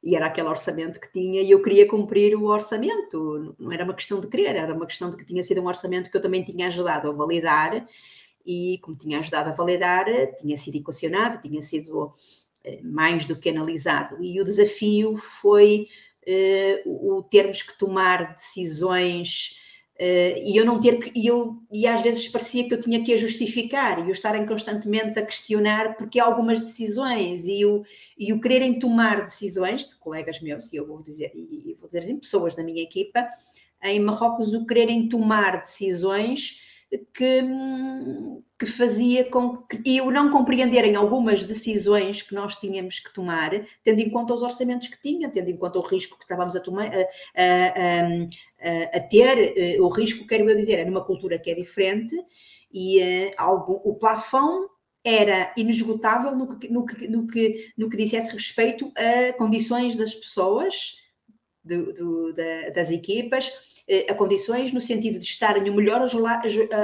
Speaker 2: e era aquele orçamento que tinha e eu queria cumprir o orçamento. Não era uma questão de querer, era uma questão de que tinha sido um orçamento que eu também tinha ajudado a validar e, como tinha ajudado a validar, tinha sido equacionado, tinha sido eh, mais do que analisado. E o desafio foi uh, o termos que tomar decisões uh, e eu não ter que, e, eu, e às vezes parecia que eu tinha que a justificar e eu estarem constantemente a questionar porque algumas decisões e o, e o quererem tomar decisões de colegas meus, e eu vou dizer, e vou dizer assim, pessoas da minha equipa, em Marrocos o quererem tomar decisões que, que fazia com que eu não compreenderem algumas decisões que nós tínhamos que tomar, tendo em conta os orçamentos que tinha, tendo em conta o risco que estávamos a, tomar, a, a, a ter, eh, o risco, quero eu dizer, é numa cultura que é diferente e uh, algo, o plafond era inesgotável no que, no, que, no, que, no que dissesse respeito a condições das pessoas, do, do, da, das equipas, eh, a condições no sentido de estarem o melhor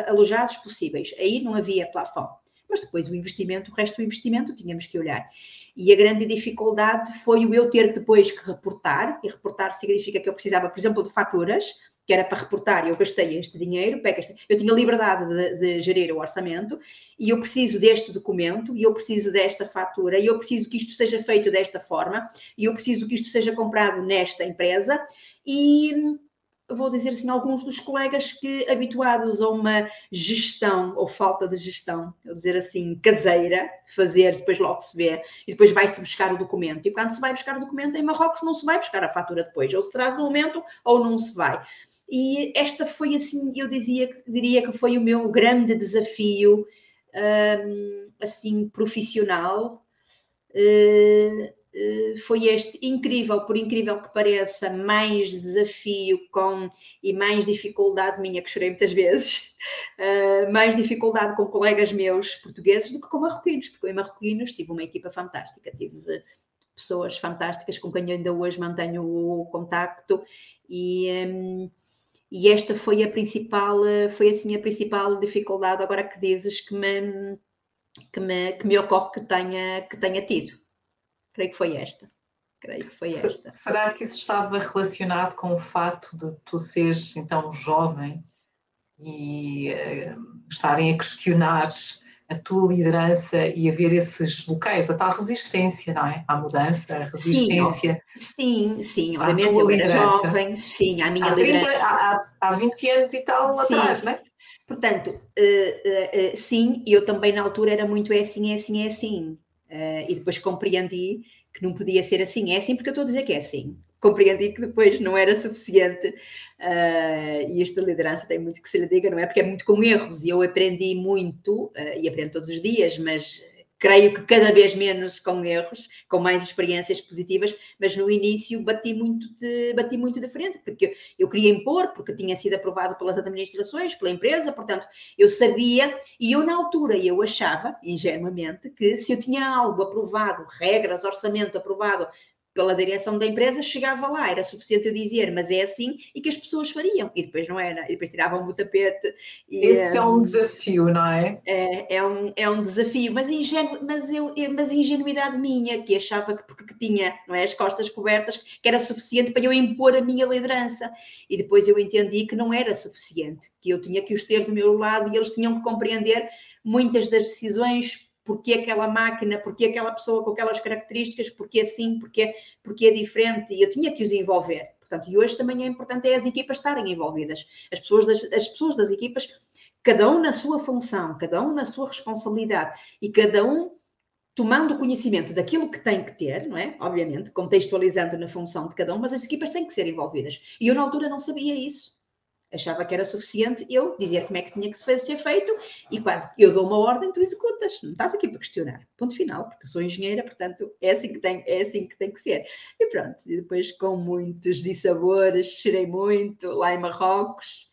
Speaker 2: alojados possíveis. Aí não havia plafond. Mas depois o investimento, o resto do investimento, tínhamos que olhar. E a grande dificuldade foi o eu ter depois que reportar, e reportar significa que eu precisava, por exemplo, de faturas, que era para reportar, eu gastei este dinheiro, este, eu tinha liberdade de, de, gerir o orçamento, e eu preciso deste documento, e eu preciso desta fatura, e eu preciso que isto seja feito desta forma, e eu preciso que isto seja comprado nesta empresa, e vou dizer assim, alguns dos colegas que, habituados a uma gestão ou falta de gestão, vou dizer assim, caseira, fazer, depois logo se vê, e depois vai-se buscar o documento. E quando se vai buscar o documento em Marrocos, não se vai buscar a fatura depois, ou se traz no momento ou não se vai. E esta foi assim, eu dizia, diria que foi o meu grande desafio, um, assim, profissional. Eh, foi este incrível, por incrível que pareça, mais desafio com e mais dificuldade minha, que chorei muitas vezes, uh, mais dificuldade com colegas meus portugueses do que com marroquinos, porque em marroquinos tive uma equipa fantástica, tive pessoas fantásticas com quem ainda hoje mantenho o contacto e, um, e esta foi a principal, foi assim a principal dificuldade agora que dizes que me, que me, que me ocorre que tenha, que tenha tido. Creio que foi esta. Creio que foi esta.
Speaker 1: Será que isso estava relacionado com o fato de tu seres então jovem e uh, estarem a questionar a tua liderança e haver esses bloqueios, a tal resistência, não é? À mudança, a resistência.
Speaker 2: Sim, sim, sim obviamente eu era jovem, sim, à minha há 30, liderança.
Speaker 1: Há, há 20 anos e tal sim. atrás, não é?
Speaker 2: Portanto, uh, uh, uh, sim, eu também na altura era muito é assim, é assim, é assim. Uh, e depois compreendi que não podia ser assim. É assim porque eu estou a dizer que é assim. Compreendi que depois não era suficiente uh, e esta liderança tem muito que se lhe diga, não é? Porque é muito com erros e eu aprendi muito uh, e aprendo todos os dias, mas creio que cada vez menos com erros, com mais experiências positivas, mas no início bati muito de, bati muito de frente, porque eu queria impor, porque tinha sido aprovado pelas administrações, pela empresa, portanto, eu sabia, e eu na altura eu achava, ingenuamente, que se eu tinha algo aprovado, regras, orçamento aprovado pela direção da empresa, chegava lá, era suficiente eu dizer, mas é assim, e que as pessoas fariam, e depois não era, e depois tiravam o tapete.
Speaker 1: E, Esse é um desafio, não é?
Speaker 2: É, é, um, é um desafio, mas, ingenu, mas, eu, mas ingenuidade minha, que achava que porque tinha não é, as costas cobertas, que era suficiente para eu impor a minha liderança, e depois eu entendi que não era suficiente, que eu tinha que os ter do meu lado e eles tinham que compreender muitas das decisões porque aquela máquina, porque aquela pessoa com aquelas características, porque assim, porque, porque é diferente, e eu tinha que os envolver. Portanto, e hoje também é importante é as equipas estarem envolvidas. As pessoas das, as pessoas das equipas, cada um na sua função, cada um na sua responsabilidade, e cada um tomando conhecimento daquilo que tem que ter, não é? Obviamente, contextualizando na função de cada um, mas as equipas têm que ser envolvidas. E eu, na altura, não sabia isso. Achava que era suficiente eu dizer como é que tinha que ser feito e quase eu dou uma ordem, tu executas. Não estás aqui para questionar. Ponto final, porque eu sou engenheira, portanto é assim que tem, é assim que, tem que ser. E pronto, e depois com muitos dissabores, chorei muito lá em Marrocos.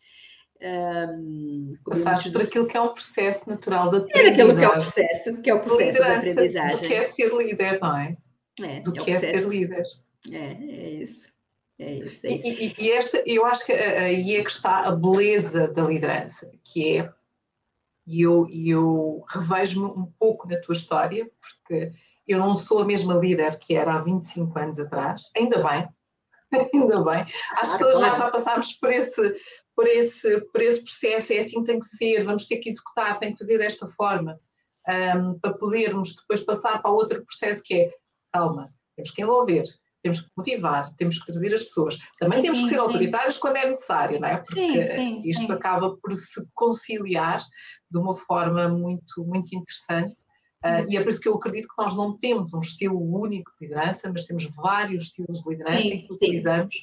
Speaker 1: Um, Passaste por aquilo que é um processo natural
Speaker 2: de aprendizagem. É daquilo que é o processo, que é o processo de aprendizagem.
Speaker 1: Do que é ser líder, não é?
Speaker 2: é
Speaker 1: do é que é ser líder.
Speaker 2: É, é isso. É isso,
Speaker 1: é isso. E, e, e, esta, eu acho que aí é que está a beleza da liderança, que é, e eu, eu revejo-me um pouco na tua história, porque eu não sou a mesma líder que era há 25 anos atrás, ainda bem, ainda bem. Acho que nós já passámos por esse, por, esse, por esse processo, é assim que tem que ser, vamos ter que executar, tem que fazer desta forma, um, para podermos depois passar para outro processo que é, calma, temos que envolver, temos que motivar, temos que trazer as pessoas. Também sim, temos sim, que ser sim. autoritários quando é necessário, não é? Porque isto acaba por se conciliar de uma forma muito, muito interessante. Uh, e é por isso que eu acredito que nós não temos um estilo único de liderança, mas temos vários estilos de liderança que utilizamos.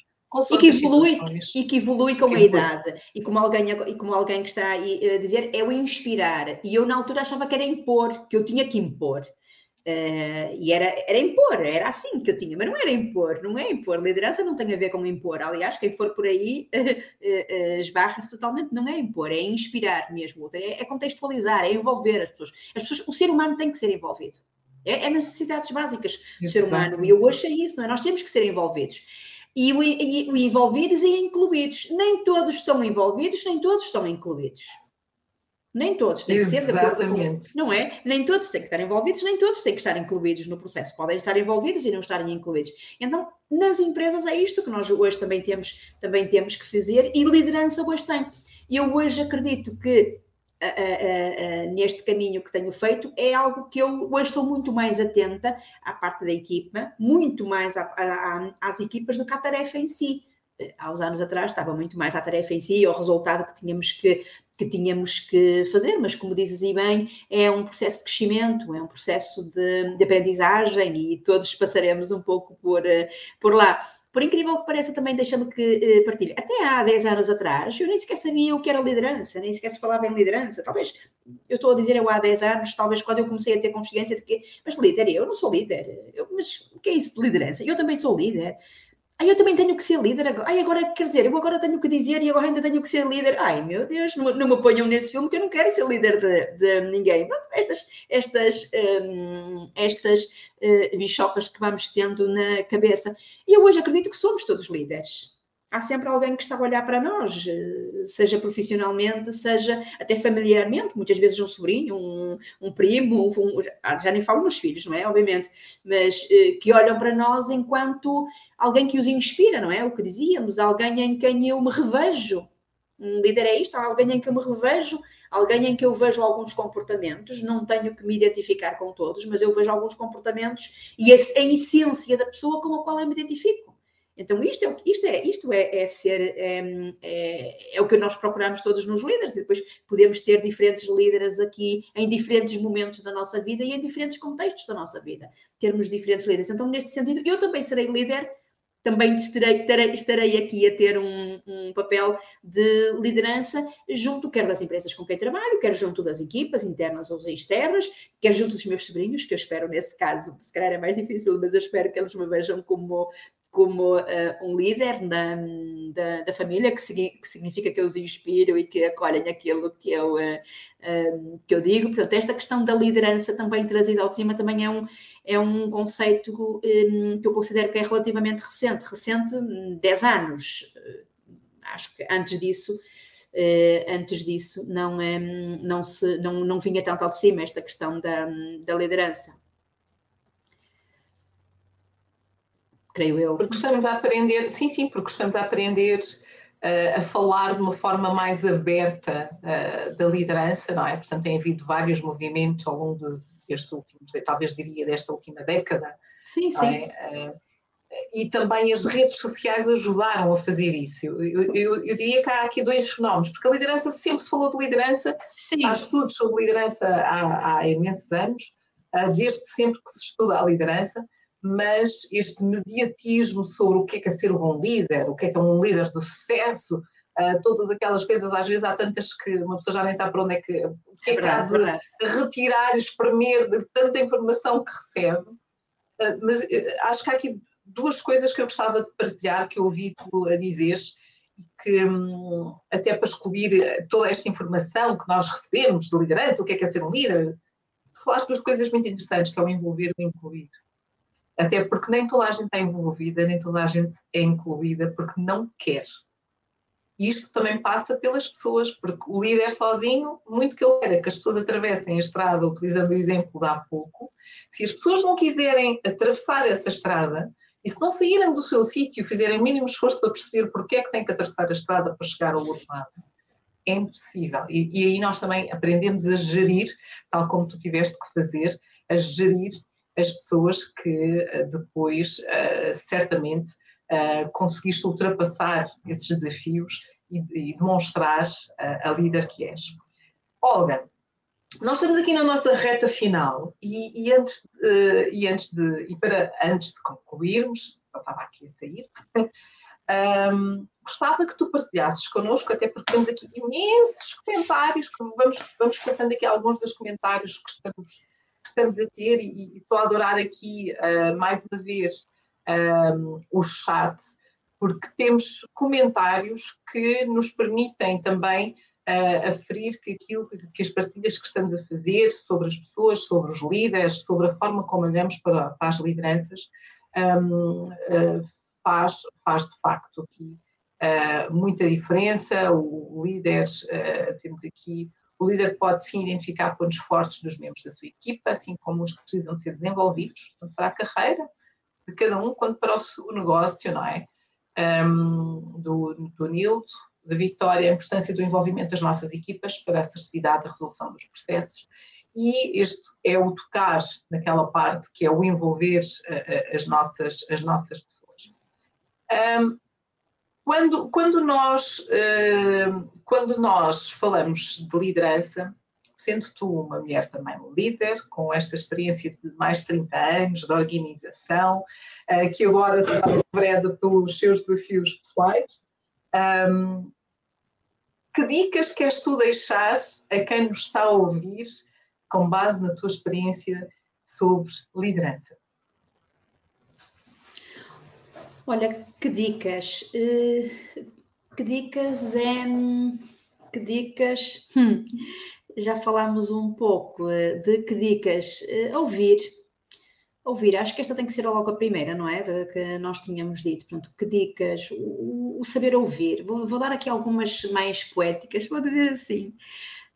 Speaker 2: E que, evolui, e que evolui com a idade. E como, alguém, e como alguém que está aí a dizer, é o inspirar. E eu, na altura, achava que era impor, que eu tinha que impor. Uh, e era, era impor, era assim que eu tinha, mas não era impor, não é impor. Liderança não tem a ver com impor. Aliás, quem for por aí uh, uh, esbarra-se totalmente, não é impor, é inspirar mesmo, é, é, contextualizar, é envolver as pessoas. As pessoas. O ser humano tem que ser envolvido. É, é necessidades básicas do ser humano. E eu hoje é isso, não é? Nós temos que ser envolvidos. E o, e o envolvidos e incluídos. Nem todos estão envolvidos, nem todos estão incluídos. Nem todos têm que ser de acordo com, não é? Nem todos têm que estar envolvidos, nem todos têm que estar incluídos no processo. Podem estar envolvidos e não estarem incluídos. Então, nas empresas é isto que nós hoje também temos, também temos que fazer e liderança hoje tem. Eu hoje acredito que neste caminho que tenho feito é algo que eu hoje estou muito mais atenta à parte da equipa, muito mais a, a, às equipas do que à tarefa em si há uns anos atrás estava muito mais à tarefa em si, ao resultado que tínhamos que, que tínhamos que fazer, mas como dizes e bem, é um processo de crescimento, é um processo de, de aprendizagem e todos passaremos um pouco por, eh, por lá. Por incrível que pareça, também deixa-me que uh, partilhe. Até há 10 anos atrás, eu nem sequer sabia o que era liderança, nem sequer se falava em liderança. Talvez, eu estou a dizer eu há 10 anos, talvez quando eu comecei a ter consciência de que, mas líder, eu não sou líder. Eu, mas o que é isso de liderança? Eu também sou líder. Ai, eu também tenho que ser líder agora. Ai, agora quer dizer, eu agora tenho que dizer e agora ainda tenho que ser líder. Ai, meu Deus, não, me ponham nesse filme que eu não quero ser líder de, de ninguém. Pronto, estas, estas, um, estas uh, bichocas que vamos tendo na cabeça. E eu hoje acredito que somos todos líderes há sempre alguém que está a olhar para nós, seja profissionalmente, seja até familiarmente, muitas vezes um sobrinho, um, um primo, um, já nem falo nos filhos, não é? Obviamente, mas eh, que olham para nós enquanto alguém que os inspira, não é? O que dizíamos, alguém em quem eu me revejo. Um líder é isto, alguém em que eu me revejo, alguém em que eu vejo alguns comportamentos, não tenho que me identificar com todos, mas eu vejo alguns comportamentos e a, a essência da pessoa com a qual eu me identifico. Então, isto é, isto é, isto é, é ser, é, é, é, o que nós procuramos todos nos líderes, e depois podemos ter diferentes líderes aqui em diferentes momentos da nossa vida e em diferentes contextos da nossa vida, termos diferentes líderes. Então, neste sentido, eu também serei líder, também estarei, estarei, estarei aqui a ter um, um, papel de liderança junto, quer das empresas com quem trabalho, quer junto das equipas internas ou externas, quer junto dos meus sobrinhos, que eu espero nesse caso, se calhar é mais difícil, mas eu espero que eles me vejam como como uh, um líder da, da, da família, que, que, significa que eu os inspiro e que acolhem aquilo que eu, uh, uh, que eu digo. Portanto, esta questão da liderança também trazida ao cima também é um, é um conceito um, que eu considero que é relativamente recente, recente 10 anos. acho que antes disso, antes disso não, não, se, não, não vinha tanto ao de cima esta questão da, da liderança. Creio eu.
Speaker 1: Porque estamos a aprender, sim, sim, porque estamos a aprender uh, a falar de uma forma mais aberta uh, da liderança, não é? Portanto, tem havido vários movimentos ao longo destes últimos, talvez diria desta última década.
Speaker 2: Sim, sim. É? Uh,
Speaker 1: e também as redes sociais ajudaram a fazer isso. Eu, eu, eu, diria que há aqui dois fenómenos, porque a liderança sempre se falou de liderança, Sim. há estudos sobre liderança há, há imensos anos, desde sempre que se estuda a liderança, mas este mediatismo sobre o que é que é ser um bom líder, o que é que é um líder de sucesso, uh, todas aquelas coisas, às vezes há tantas que uma pessoa já nem sabe para onde é que, o que é, é que há de retirar, espremer de tanta informação que recebe. Uh, mas uh, acho que há aqui duas coisas que eu gostava de partilhar, que eu ouvi tu a dizeres, que um, até para excluir toda esta informação que nós recebemos de liderança, o que é que é ser um líder, tu falaste duas coisas muito interessantes, que é o envolver e o incluir. Até porque nem toda a gente está envolvida, nem toda a gente é incluída porque não quer. E isto também passa pelas pessoas, porque o líder sozinho, muito que ele quer que as pessoas atravessem a estrada, utilizando o exemplo de há pouco, se as pessoas não quiserem atravessar essa estrada, e se não saírem do seu sítio e fizerem mínimo esforço para perceber porque é que têm que atravessar a estrada para chegar ao outro lado, é impossível. E, e aí nós também aprendemos a gerir, tal como tu tiveste que fazer, a gerir as pessoas que eh, depois, uh, certamente, uh, conseguiste ultrapassar esses desafios e, demonstrar a líder que és. Olga, nós estamos aqui na nossa reta final e, e antes, e antes de e para antes de concluirmos, eu estava aqui a sair, um, gostava que tu partilhasses connosco, até porque temos aqui imensos comentários, vamos, vamos passando aqui alguns dos comentários que estamos, estamos a ter e, estou a adorar aqui uh, mais uma vez um, o chat, porque temos comentários que nos permitem também uh, aferir que aquilo que, as partilhas que estamos a fazer sobre as pessoas, sobre os líderes, sobre a forma como olhamos para, para as lideranças, um, uh, faz, faz de facto aqui uh, muita diferença. O, o líder, temos aqui o líder pode sim identificar pontos fortes dos membros da sua equipa, assim como os que precisam de ser desenvolvidos, tanto para a carreira, de cada um quanto para o negócio, não é? Um, do, do Nildo, da Vitória, a importância do envolvimento das nossas equipas para a assertividade da resolução dos processos. E este é o tocar naquela parte que é o envolver uh, as, nossas, as nossas pessoas. Um, quando, quando, nós, uh, quando nós falamos de liderança, sendo tu uma mulher também líder, com esta experiência de mais de 30 anos de organização, uh, que agora cobrada pelos seus desafios pessoais, um, que dicas queres tu deixar a quem nos está a ouvir com base na tua experiência sobre liderança?
Speaker 2: Olha, que dicas? Uh, que dicas é. Que dicas? Hum já falámos um pouco eh, de que dicas uh, ouvir. Ouvir, acho que esta tem que ser logo a primeira, não é? De que nós tínhamos dito. Portanto, que dicas, o, o saber ouvir. Vou, vou, dar aqui algumas mais poéticas, vou dizer assim.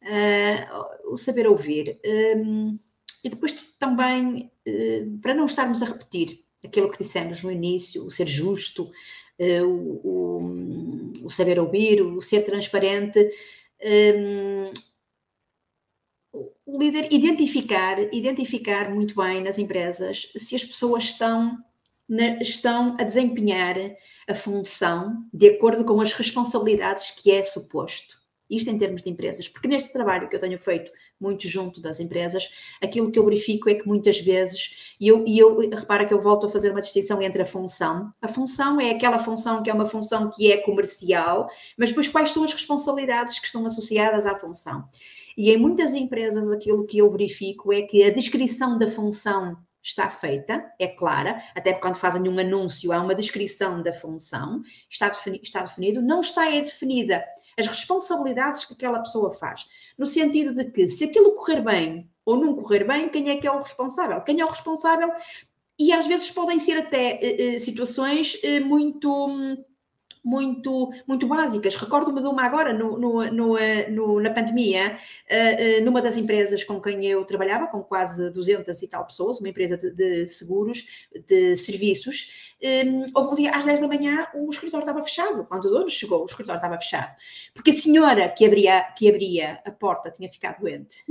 Speaker 2: Uh, o saber ouvir. Um, e depois também, uh, para não estarmos a repetir aquilo que dissemos no início, o ser justo, o, o, o, saber ouvir, o ser transparente. Um, o líder identificar, identificar muito bem nas empresas se as pessoas estão, estão a desempenhar a função de acordo com as responsabilidades que é suposto. Isto em termos de empresas, porque neste trabalho que eu tenho feito muito junto das empresas, aquilo que eu verifico é que muitas vezes, e eu, e eu repara que eu volto a fazer uma distinção entre a função. A função é aquela função que é uma função que é comercial, mas depois quais são as responsabilidades que estão associadas à função? E em muitas empresas aquilo que eu verifico é que a descrição da função está feita, é clara, até quando fazem um anúncio há uma descrição da função, está, defini está definido, não está é definida as responsabilidades que aquela pessoa faz, no sentido de que se aquilo correr bem ou não correr bem, quem é que é o responsável? Quem é o responsável? E às vezes podem ser até eh, eh situações eh, muito hum, muito, muito básicas. Recordo-me de uma agora, no, no, no, eh, no na pandemia, uh, uh, numa das empresas com quem eu trabalhava, com quase 200 e tal pessoas, uma empresa de, de seguros, de serviços, um, houve um dia às 10 da manhã o escritório estava fechado. Quando o dono chegou, o escritório estava fechado. Porque a senhora que abria, que abria a porta tinha ficado doente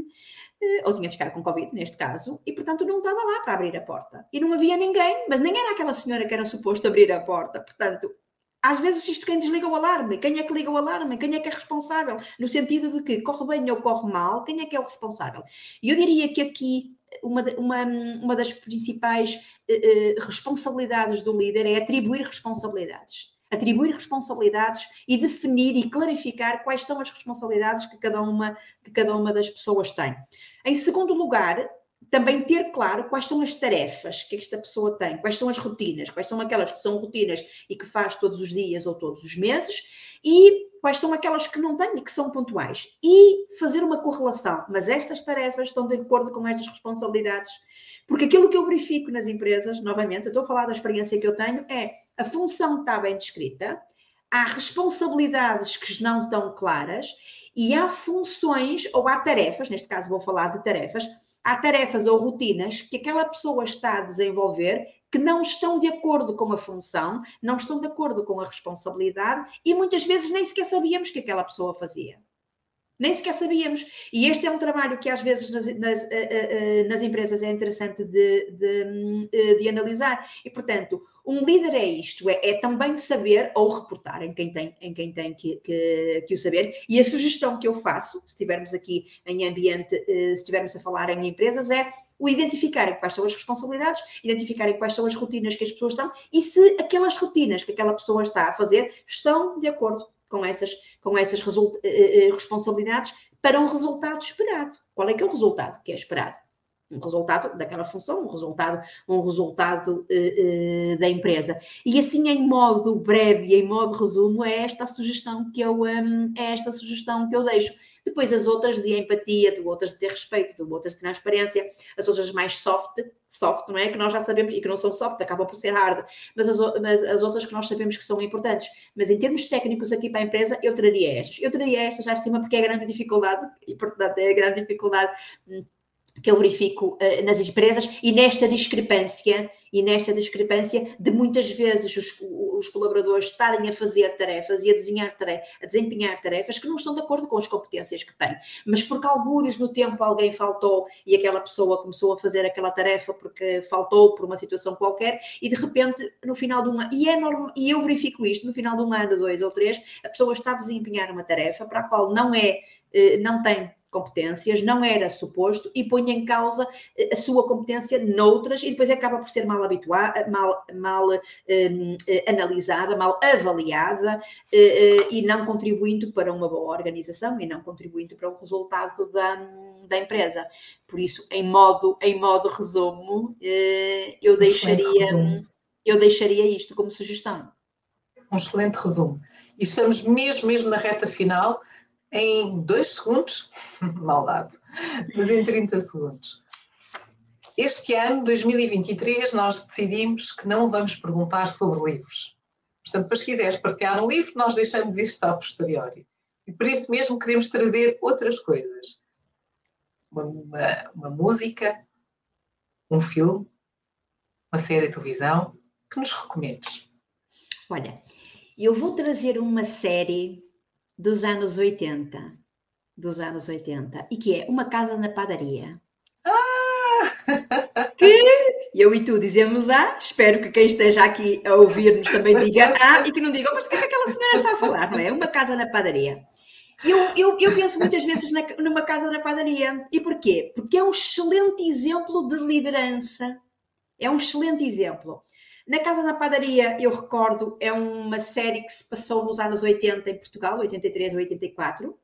Speaker 2: ou tinha ficado com Covid, neste caso, e portanto não estava lá para abrir a porta. E não havia ninguém, mas nem era aquela senhora que era suposto abrir a porta. Portanto, às vezes isto quem desliga o alarme, quem é que liga o alarme, quem é que é responsável, no sentido de que corre bem ou corre mal, quem é que é o responsável? E eu diria que aqui uma, uma, uma das principais uh, responsabilidades do líder é atribuir responsabilidades. Atribuir responsabilidades e definir e clarificar quais são as responsabilidades que cada uma, que cada uma das pessoas tem. Em segundo lugar, também ter claro quais são as tarefas que esta pessoa tem, quais são as rotinas, quais são aquelas que são rotinas e que faz todos os dias ou todos os meses e quais são aquelas que não têm e que são pontuais. E fazer uma correlação. Mas estas tarefas estão de acordo com estas responsabilidades. Porque aquilo que eu verifico nas empresas, novamente, eu estou a falar da experiência que eu tenho, é a função está bem descrita, há responsabilidades que não estão claras e há funções ou há tarefas, neste caso vou falar de tarefas, há tarefas ou rotinas que aquela pessoa está a desenvolver que não estão de acordo com a função, não estão de acordo com a responsabilidade e muitas vezes nem sequer sabíamos que aquela pessoa fazia. Nem sequer sabíamos. E este é um trabalho que às vezes nas, nas, eh, eh, eh, nas empresas é interessante de, de, de, analisar. E, portanto, um líder é isto, é, é, também saber ou reportar em quem tem, em quem tem que, que, que, o saber. E a sugestão que eu faço, se estivermos aqui em ambiente, se estivermos a falar em empresas, é o identificarem quais são as responsabilidades, identificarem quais são as rotinas que as pessoas estão e se aquelas rotinas que aquela pessoa está a fazer estão de acordo com essas, com essas eh, eh, responsabilidades para um resultado esperado. Qual é que é o resultado que é esperado? Um resultado daquela função, um resultado, um resultado uh, uh, da empresa. E assim, em modo breve e em modo resumo, é esta a sugestão que eu, um, é esta sugestão que eu deixo depois as outras de empatia, de outras de ter respeito, de outras de transparência, as outras mais soft, soft, não é? Que nós já sabemos, e que não são soft, acabam por ser hard, mas as, mas as outras que nós sabemos que são importantes. Mas em termos técnicos aqui para a empresa, eu traria estas. Eu traria estas já acima porque é grande dificuldade, e portanto é a grande dificuldade hum, que eu verifico uh, nas empresas e nesta discrepância e nesta discrepância de muitas vezes os, os, colaboradores estarem a fazer tarefas e a desenhar tarefas, a desempenhar tarefas que não estão de acordo com as competências que têm, mas porque alguns no tempo alguém faltou e aquela pessoa começou a fazer aquela tarefa porque faltou por uma situação qualquer e de repente no final de um ano, e é normal, e eu verifico isto, no final de um ano, dois ou três, a pessoa está a desempenhar uma tarefa para a qual não é, eh, não tem competências, não era suposto e põe em causa eh, a sua competência noutras e depois acaba por ser mal habituada, mal, mal um, eh, analisada, mal avaliada uh, e não contribuindo para uma boa organização e não contribuindo para o resultado da, da empresa. Por isso, em modo, em modo resumo, uh, eu deixaria eu deixaria isto como sugestão.
Speaker 1: Um excelente resumo. E estamos mesmo, mesmo na reta final em dois segundos, maldade, mas em 30 segundos. Este ano, 2023, nós decidimos que não vamos perguntar sobre livros. Portanto, para se quiseres partilhar um livro, nós deixamos isto a posteriori. E por isso mesmo queremos trazer outras coisas. Uma, uma, uma música, um filme, uma série de televisão, que nos recomendes.
Speaker 2: Olha, eu vou trazer uma série dos anos 80. Dos anos 80. E que é Uma Casa na Padaria. Ah! Que eu e tu dizemos A, espero que quem esteja aqui a ouvir-nos também diga A e que não digam, mas o que é que aquela senhora está a falar, não é? Uma Casa na Padaria. Eu, eu, eu penso muitas vezes na, numa casa na padaria. E porquê? Porque é um excelente exemplo de liderança. É um excelente exemplo. Na Casa da Padaria, eu recordo, é uma série que se passou nos anos 80 em Portugal, 83 ou 84,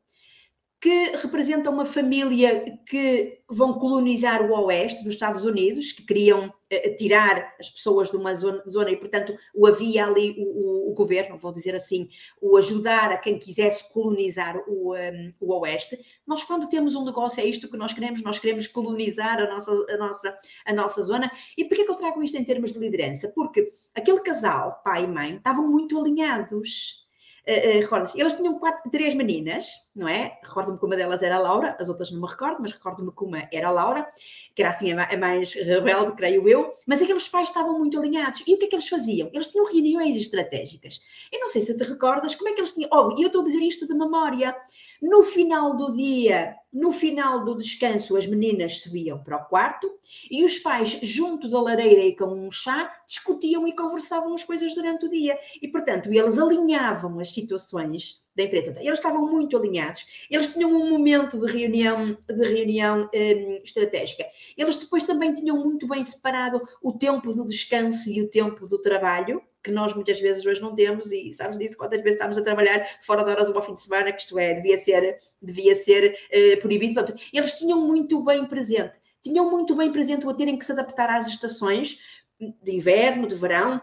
Speaker 2: que representa uma família que vão colonizar o Oeste, nos Estados Unidos, que queriam uh, tirar as pessoas de uma zona, zona, e, portanto, o havia ali o, o, o, governo, vou dizer assim, o ajudar a quem quisesse colonizar o, um, o Oeste. Nós, quando temos um negócio, é isto que nós queremos, nós queremos colonizar a nossa, a nossa, a nossa zona. E porquê que eu trago isto em termos de liderança? Porque aquele casal, pai e mãe, estavam muito alinhados uh, recordas? Eles tinham quatro, três meninas, não é? Recordo-me que uma delas era a Laura, as outras não me recordo, mas recordo-me que uma era a Laura, que era assim a mais rebelde, creio eu, mas aqueles pais estavam muito alinhados. E o que é que eles faziam? Eles tinham reuniões estratégicas. Eu não sei se te recordas como é que eles tinham. Oh, e eu estou a dizer isto de memória. No final do dia, no final do descanso, as meninas subiam para o quarto e os pais, junto da lareira e com um chá, discutiam e conversavam as coisas durante o dia. E, portanto, eles alinhavam as situações da empresa. Eles estavam muito alinhados. Eles tinham um momento de reunião, de reunião um, estratégica. Eles depois também tinham muito bem separado o tempo do descanso e o tempo do trabalho que nós muitas vezes hoje não temos, e sabes disso, quantas vezes estamos a trabalhar fora de horas ou ao fim de semana, que isto é, devia ser, devia ser uh, proibido. Portanto, eles tinham muito bem presente, tinham muito bem presente o terem que se adaptar às estações de inverno, de verão,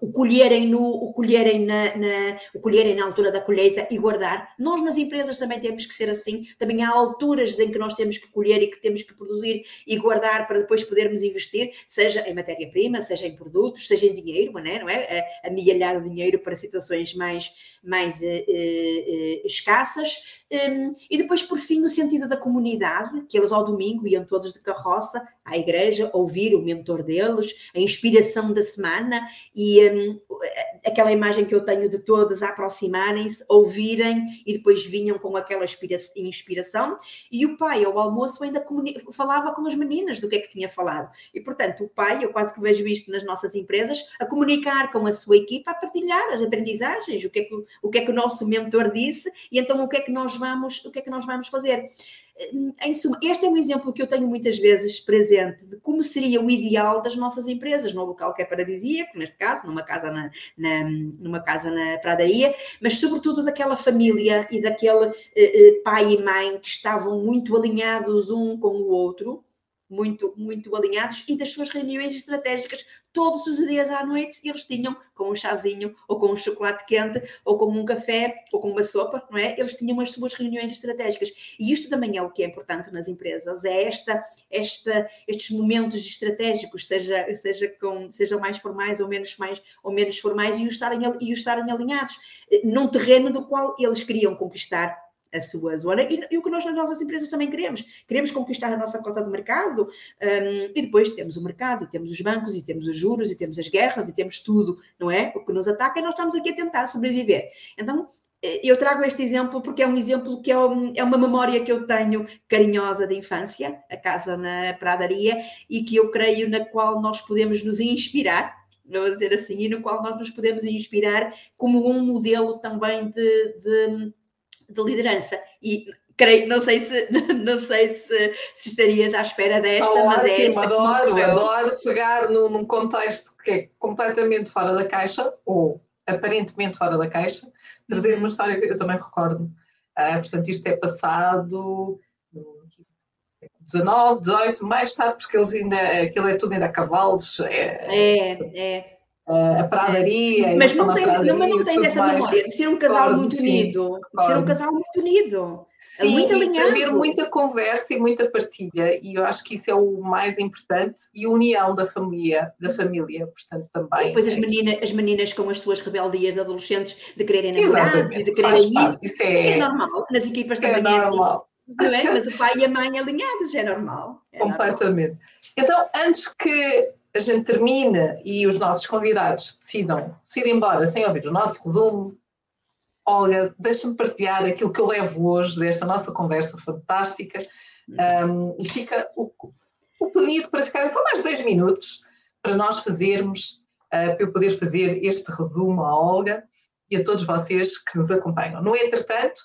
Speaker 2: o colherem, no, o, colherem na, na, o colherem na altura da colheita e guardar. Nós nas empresas também temos que ser assim, também há alturas em que nós temos que colher e que temos que produzir e guardar para depois podermos investir, seja em matéria-prima, seja em produtos, seja em dinheiro, não é? Não é? Amealhar o dinheiro para situações mais, mais uh, uh, escassas. Um, e depois, por fim, o sentido da comunidade, que eles ao domingo iam todos de carroça à igreja, ouvir o mentor deles, a inspiração da semana e um, aquela imagem que eu tenho de todas aproximarem-se, ouvirem e depois vinham com aquela inspiração. E o pai, ao almoço, ainda falava com as meninas do que é que tinha falado. E, portanto, o pai, eu quase que vejo isto nas nossas empresas, a comunicar com a sua equipa, a partilhar as aprendizagens, o que é que, o, que, é que o nosso mentor disse e então o que é que nós vamos, o que é que nós vamos fazer em suma, este é um exemplo que eu tenho muitas vezes presente de como seria o ideal das nossas empresas, num local que é paradisíaco, neste caso, numa casa na, na numa casa na pradaria, mas sobretudo daquela família e daquele eh, eh, pai e mãe que estavam muito alinhados um com o outro muito, muito alinhados e das suas reuniões estratégicas todos os dias à noite eles tinham com um chazinho ou com um chocolate quente ou com um café ou com uma sopa, não é? Eles tinham as suas reuniões estratégicas e isto também é o que é importante nas empresas, é esta, esta estes momentos estratégicos, seja, seja com, sejam mais formais ou menos mais ou menos formais e os estarem, e os estarem alinhados eh, num terreno do qual eles queriam conquistar a sua zona e, e, o que nós nas nossas empresas também queremos. Queremos conquistar a nossa cota de mercado um, e depois temos o mercado, temos os bancos, e temos os juros, e temos as guerras, e temos tudo, não é? O que nos ataca e nós estamos aqui a tentar sobreviver. Então, eh, eu trago este exemplo porque é um exemplo que é, um, é, uma memória que eu tenho carinhosa da infância, a casa na pradaria, e que eu creio na qual nós podemos nos inspirar, vou dizer assim, e no qual nós nos podemos inspirar como um modelo também de, de de liderança. E creio, não sei se, não sei se, se estarias à espera desta, oh, mas é esta
Speaker 1: adoro, adoro pegar num, num contexto que é completamente fora da caixa, ou aparentemente fora da caixa, trazer uhum. uma história que eu também recordo. Uh, portanto, isto é passado 19, 18, mais tarde, porque eles ainda, aquilo é tudo ainda a cavalos.
Speaker 2: É, é. é
Speaker 1: a pradaria.
Speaker 2: Mas não tens, não, mas não tens essa mais. memória de ser um casal claro, muito sim, unido, claro. de ser um casal muito unido.
Speaker 1: Sim, muito alinhado. haver muita conversa e muita partilha, e eu acho que isso é o mais importante, e a união da família, da família, portanto, também.
Speaker 2: E depois as meninas, as meninas com as suas rebeldias de adolescentes de quererem namorados e de quererem isso, isso é, é, normal, nas equipas também é, é assim. Não é? Mas o pai e a mãe alinhados é normal.
Speaker 1: É Completamente. Normal. Então, antes que a gente termina e os nossos convidados decidam se ir embora sem ouvir o nosso resumo, Olga, deixa-me partilhar aquilo que eu levo hoje desta nossa conversa fantástica um, e fica o, o pedido para ficarem só mais dois minutos para nós fazermos, uh, para eu poder fazer este resumo à Olga e a todos vocês que nos acompanham. No entretanto,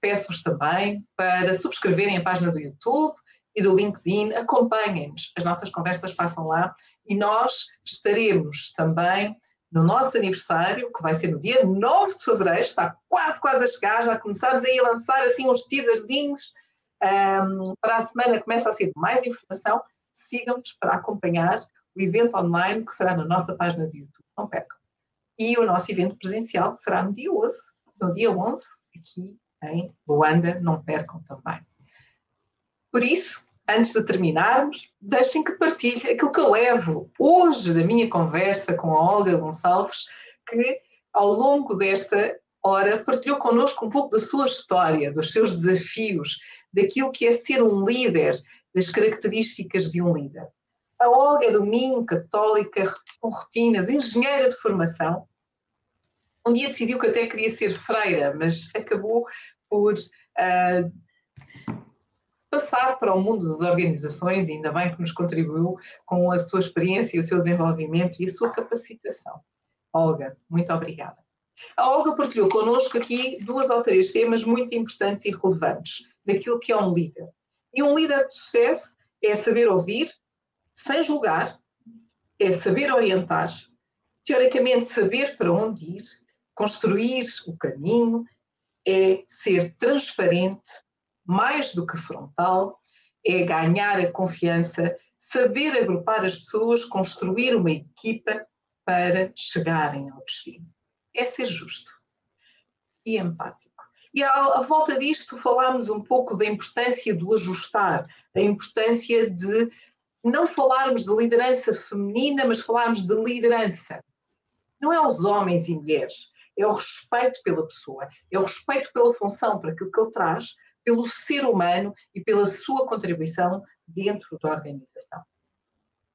Speaker 1: peço-vos também para subscreverem a página do YouTube, e do LinkedIn, acompanhem-nos, as nossas conversas passam lá e nós estaremos também no nosso aniversário, que vai ser no dia 9 de fevereiro, está quase, quase a chegar, já começamos aí a lançar assim uns teaserzinhos um, para a semana começa a ser mais informação, sigam-nos para acompanhar o evento online que será na nossa página de YouTube, não percam. E o nosso evento presencial que será no dia 11, no dia 11, aqui em Luanda, não percam também. Por isso, antes de terminarmos, deixem que partilhe aquilo que eu levo hoje da minha conversa com a Olga Gonçalves, que ao longo desta hora partilhou connosco um pouco da sua história, dos seus desafios, daquilo que é ser um líder, das características de um líder. A Olga é do católica, com rotinas, engenheira de formação. Um dia decidiu que até queria ser freira, mas acabou por uh, passar para o mundo das organizações, ainda bem que nos contribuiu com a sua experiência, o seu desenvolvimento e a sua capacitação. Olga, muito obrigada. A Olga partilhou connosco aqui duas ou três temas muito importantes e relevantes daquilo que é um líder. E um líder de sucesso é saber ouvir, sem julgar, é saber orientar, teoricamente saber para onde ir, construir o caminho, é ser transparente, mais do que frontal, é ganhar a confiança, saber agrupar as pessoas, construir uma equipa para chegarem ao destino. É ser justo e empático. E à, volta disto falámos um pouco da importância do ajustar, a importância de não falarmos de liderança feminina, mas falarmos de liderança. Não é aos homens e mulheres, é o respeito pela pessoa, é o respeito pela função, para aquilo que ele traz, pelo ser humano e pela sua contribuição dentro da organização.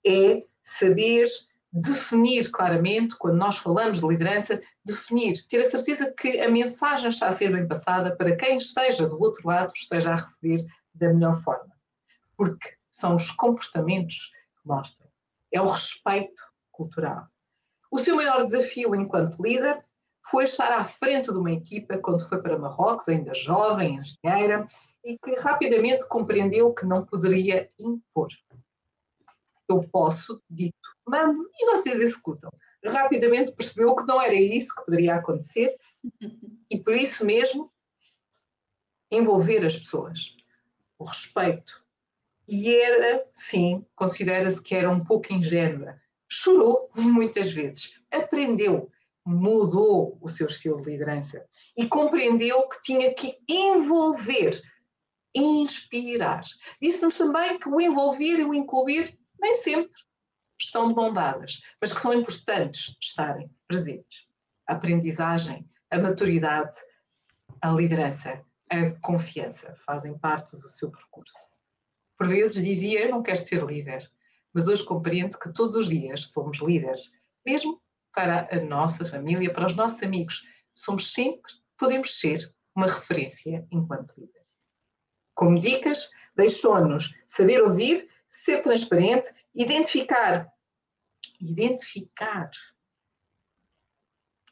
Speaker 1: É saber definir claramente, quando nós falamos de liderança, definir, ter a certeza que a mensagem está a ser bem passada para quem esteja do outro lado, esteja a receber da melhor forma. Porque são os comportamentos que mostram. É o respeito cultural. O seu maior desafio enquanto líder foi estar à frente de uma equipa quando foi para Marrocos, ainda jovem, engenheira, e que rapidamente compreendeu que não poderia impor. Eu posso, dito, mando e vocês executam. Rapidamente percebeu que não era isso que poderia acontecer e por isso mesmo envolver as pessoas. O respeito. E era, sim, considera-se que era um pouco ingênua. Chorou muitas vezes, aprendeu, mudou o seu estilo de liderança e compreendeu que tinha que envolver, inspirar. Disse-nos também que o envolver e o incluir nem sempre estão de mão mas que são importantes estarem presentes. A aprendizagem, a maturidade, a liderança, a confiança fazem parte do seu percurso. Por vezes dizia: Eu não quero ser líder, mas hoje compreendo que todos os dias somos líderes, mesmo para a nossa família, para os nossos amigos. Somos sempre, podemos ser, uma referência enquanto líderes. Como dicas, deixou-nos saber ouvir, ser transparente, identificar. Identificar.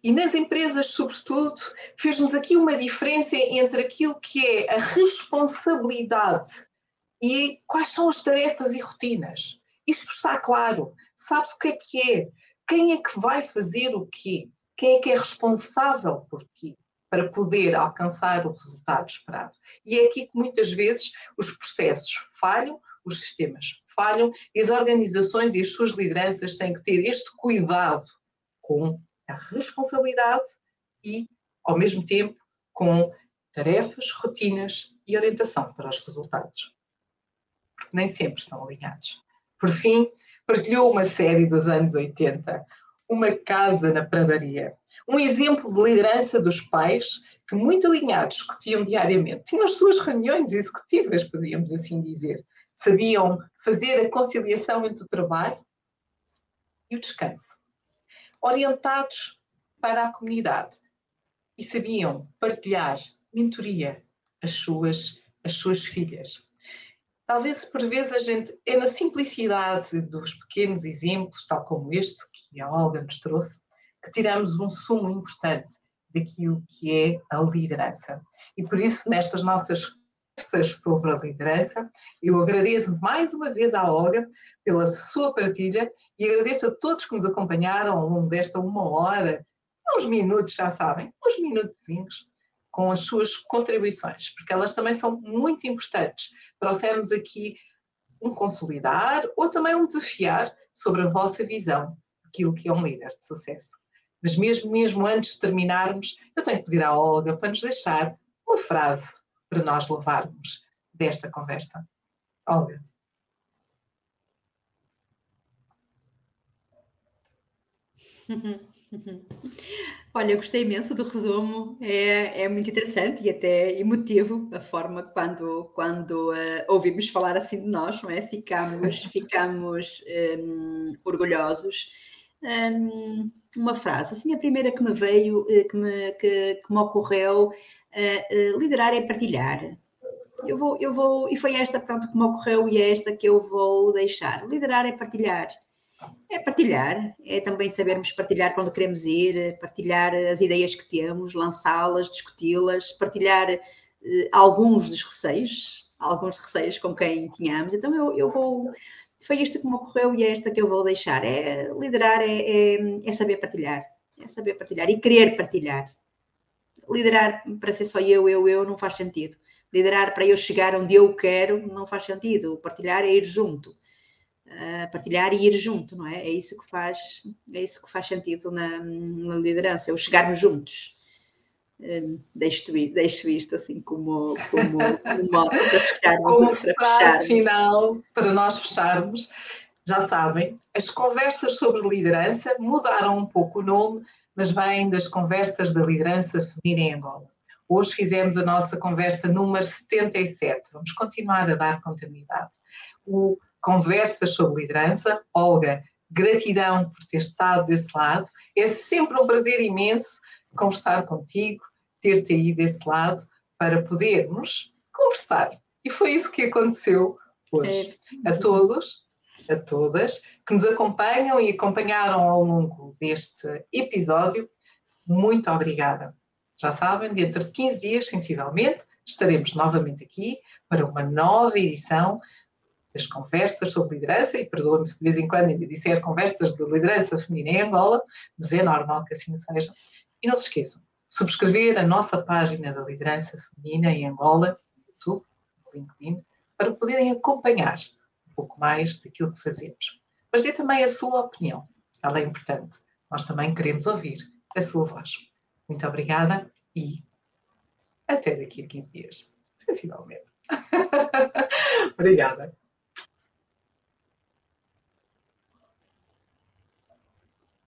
Speaker 1: E nas empresas, sobretudo, fez-nos aqui uma diferença entre aquilo que é a responsabilidade e quais são as tarefas e rotinas. Isto está claro. Sabe-se o que é que é quem é que vai fazer o quê? Quem é que é responsável por quê? Para poder alcançar o resultado esperado. E é aqui que muitas vezes os processos falham, os sistemas falham e as organizações e as suas lideranças têm que ter este cuidado com a responsabilidade e, ao mesmo tempo, com tarefas, rotinas e orientação para os resultados. Porque nem sempre estão alinhados. Por fim, partilhou uma série dos anos 80, Uma Casa na Pradaria. Um exemplo de liderança dos pais que, muito alinhados, discutiam diariamente. Tinham as suas reuniões executivas, podíamos assim dizer. Sabiam fazer a conciliação entre o trabalho e o descanso. Orientados para a comunidade e sabiam partilhar mentoria às suas, às suas filhas. Talvez por vezes a gente é na simplicidade dos pequenos exemplos, tal como este que a Olga nos trouxe, que tiramos um sumo importante daquilo que é a liderança. E por isso, nestas nossas conversas sobre a liderança, eu agradeço mais uma vez à Olga pela sua partilha e agradeço a todos que nos acompanharam ao longo desta uma hora, uns minutos, já sabem, uns minutos com as suas contribuições, porque elas também são muito importantes. Trouxemos aqui um consolidar ou também um desafiar sobre a vossa visão daquilo que é um líder de sucesso. Mas mesmo, mesmo antes de terminarmos, eu tenho que pedir à Olga para nos deixar uma frase para nós levarmos desta conversa. Olga.
Speaker 2: Olha, eu gostei imenso do resumo, é, é muito interessante e até emotivo a forma quando, quando uh, ouvimos falar assim de nós, não é? Ficamos, ficamos um, orgulhosos. Um, uma frase, assim, a primeira que me veio, eh, que me, que, que me ocorreu, uh, uh, liderar é partilhar. Eu vou, eu vou, e foi esta, pronto, que me ocorreu e é esta que eu vou deixar. Liderar é partilhar É partilhar, é também sabermos partilhar quando queremos ir, partilhar as ideias que temos, lançá-las, discuti-las, partilhar eh, alguns dos receios, alguns receios com quem tínhamos. Então eu, eu vou. Foi isto que me ocorreu e é esta que eu vou deixar. É liderar, é, é, é saber partilhar. É saber partilhar e querer partilhar. Liderar para ser só eu, eu, eu não faz sentido. Liderar para eu chegar onde eu quero não faz sentido. Partilhar é ir junto uh, partilhar e ir junto, não é? É isso que faz, é isso que faz sentido na, na liderança, é o chegarmos juntos. Um, deixo, deixo isto assim como, como, como para fecharmos.
Speaker 1: Como para frase final, para nós fecharmos, já sabem, as conversas sobre liderança mudaram um pouco o nome, mas vêm das conversas da liderança feminina em Angola. Hoje fizemos a nossa conversa número 77. Vamos continuar a dar continuidade. O conversas sobre liderança. Olga, gratidão por ter estado desse lado. É sempre um prazer imenso conversar contigo, ter-te aí desse lado para podermos conversar. E foi isso que aconteceu hoje. É. A todos, a todas que nos acompanham e acompanharam ao longo deste episódio, muito obrigada. Já sabem, dentro de 15 dias, sensivelmente, estaremos novamente aqui para uma nova edição das conversas sobre liderança, e perdoa-me se de vez em quando ainda disser conversas de liderança feminina em Angola, mas é normal que assim seja. E não se esqueçam, subscrever a nossa página da liderança feminina em Angola, no YouTube, no LinkedIn, para poderem acompanhar um pouco mais daquilo que fazemos. Mas dê também a sua opinião, ela é importante. Nós também queremos ouvir a sua voz. Muito obrigada e até daqui a 15 dias, sensivelmente. obrigada.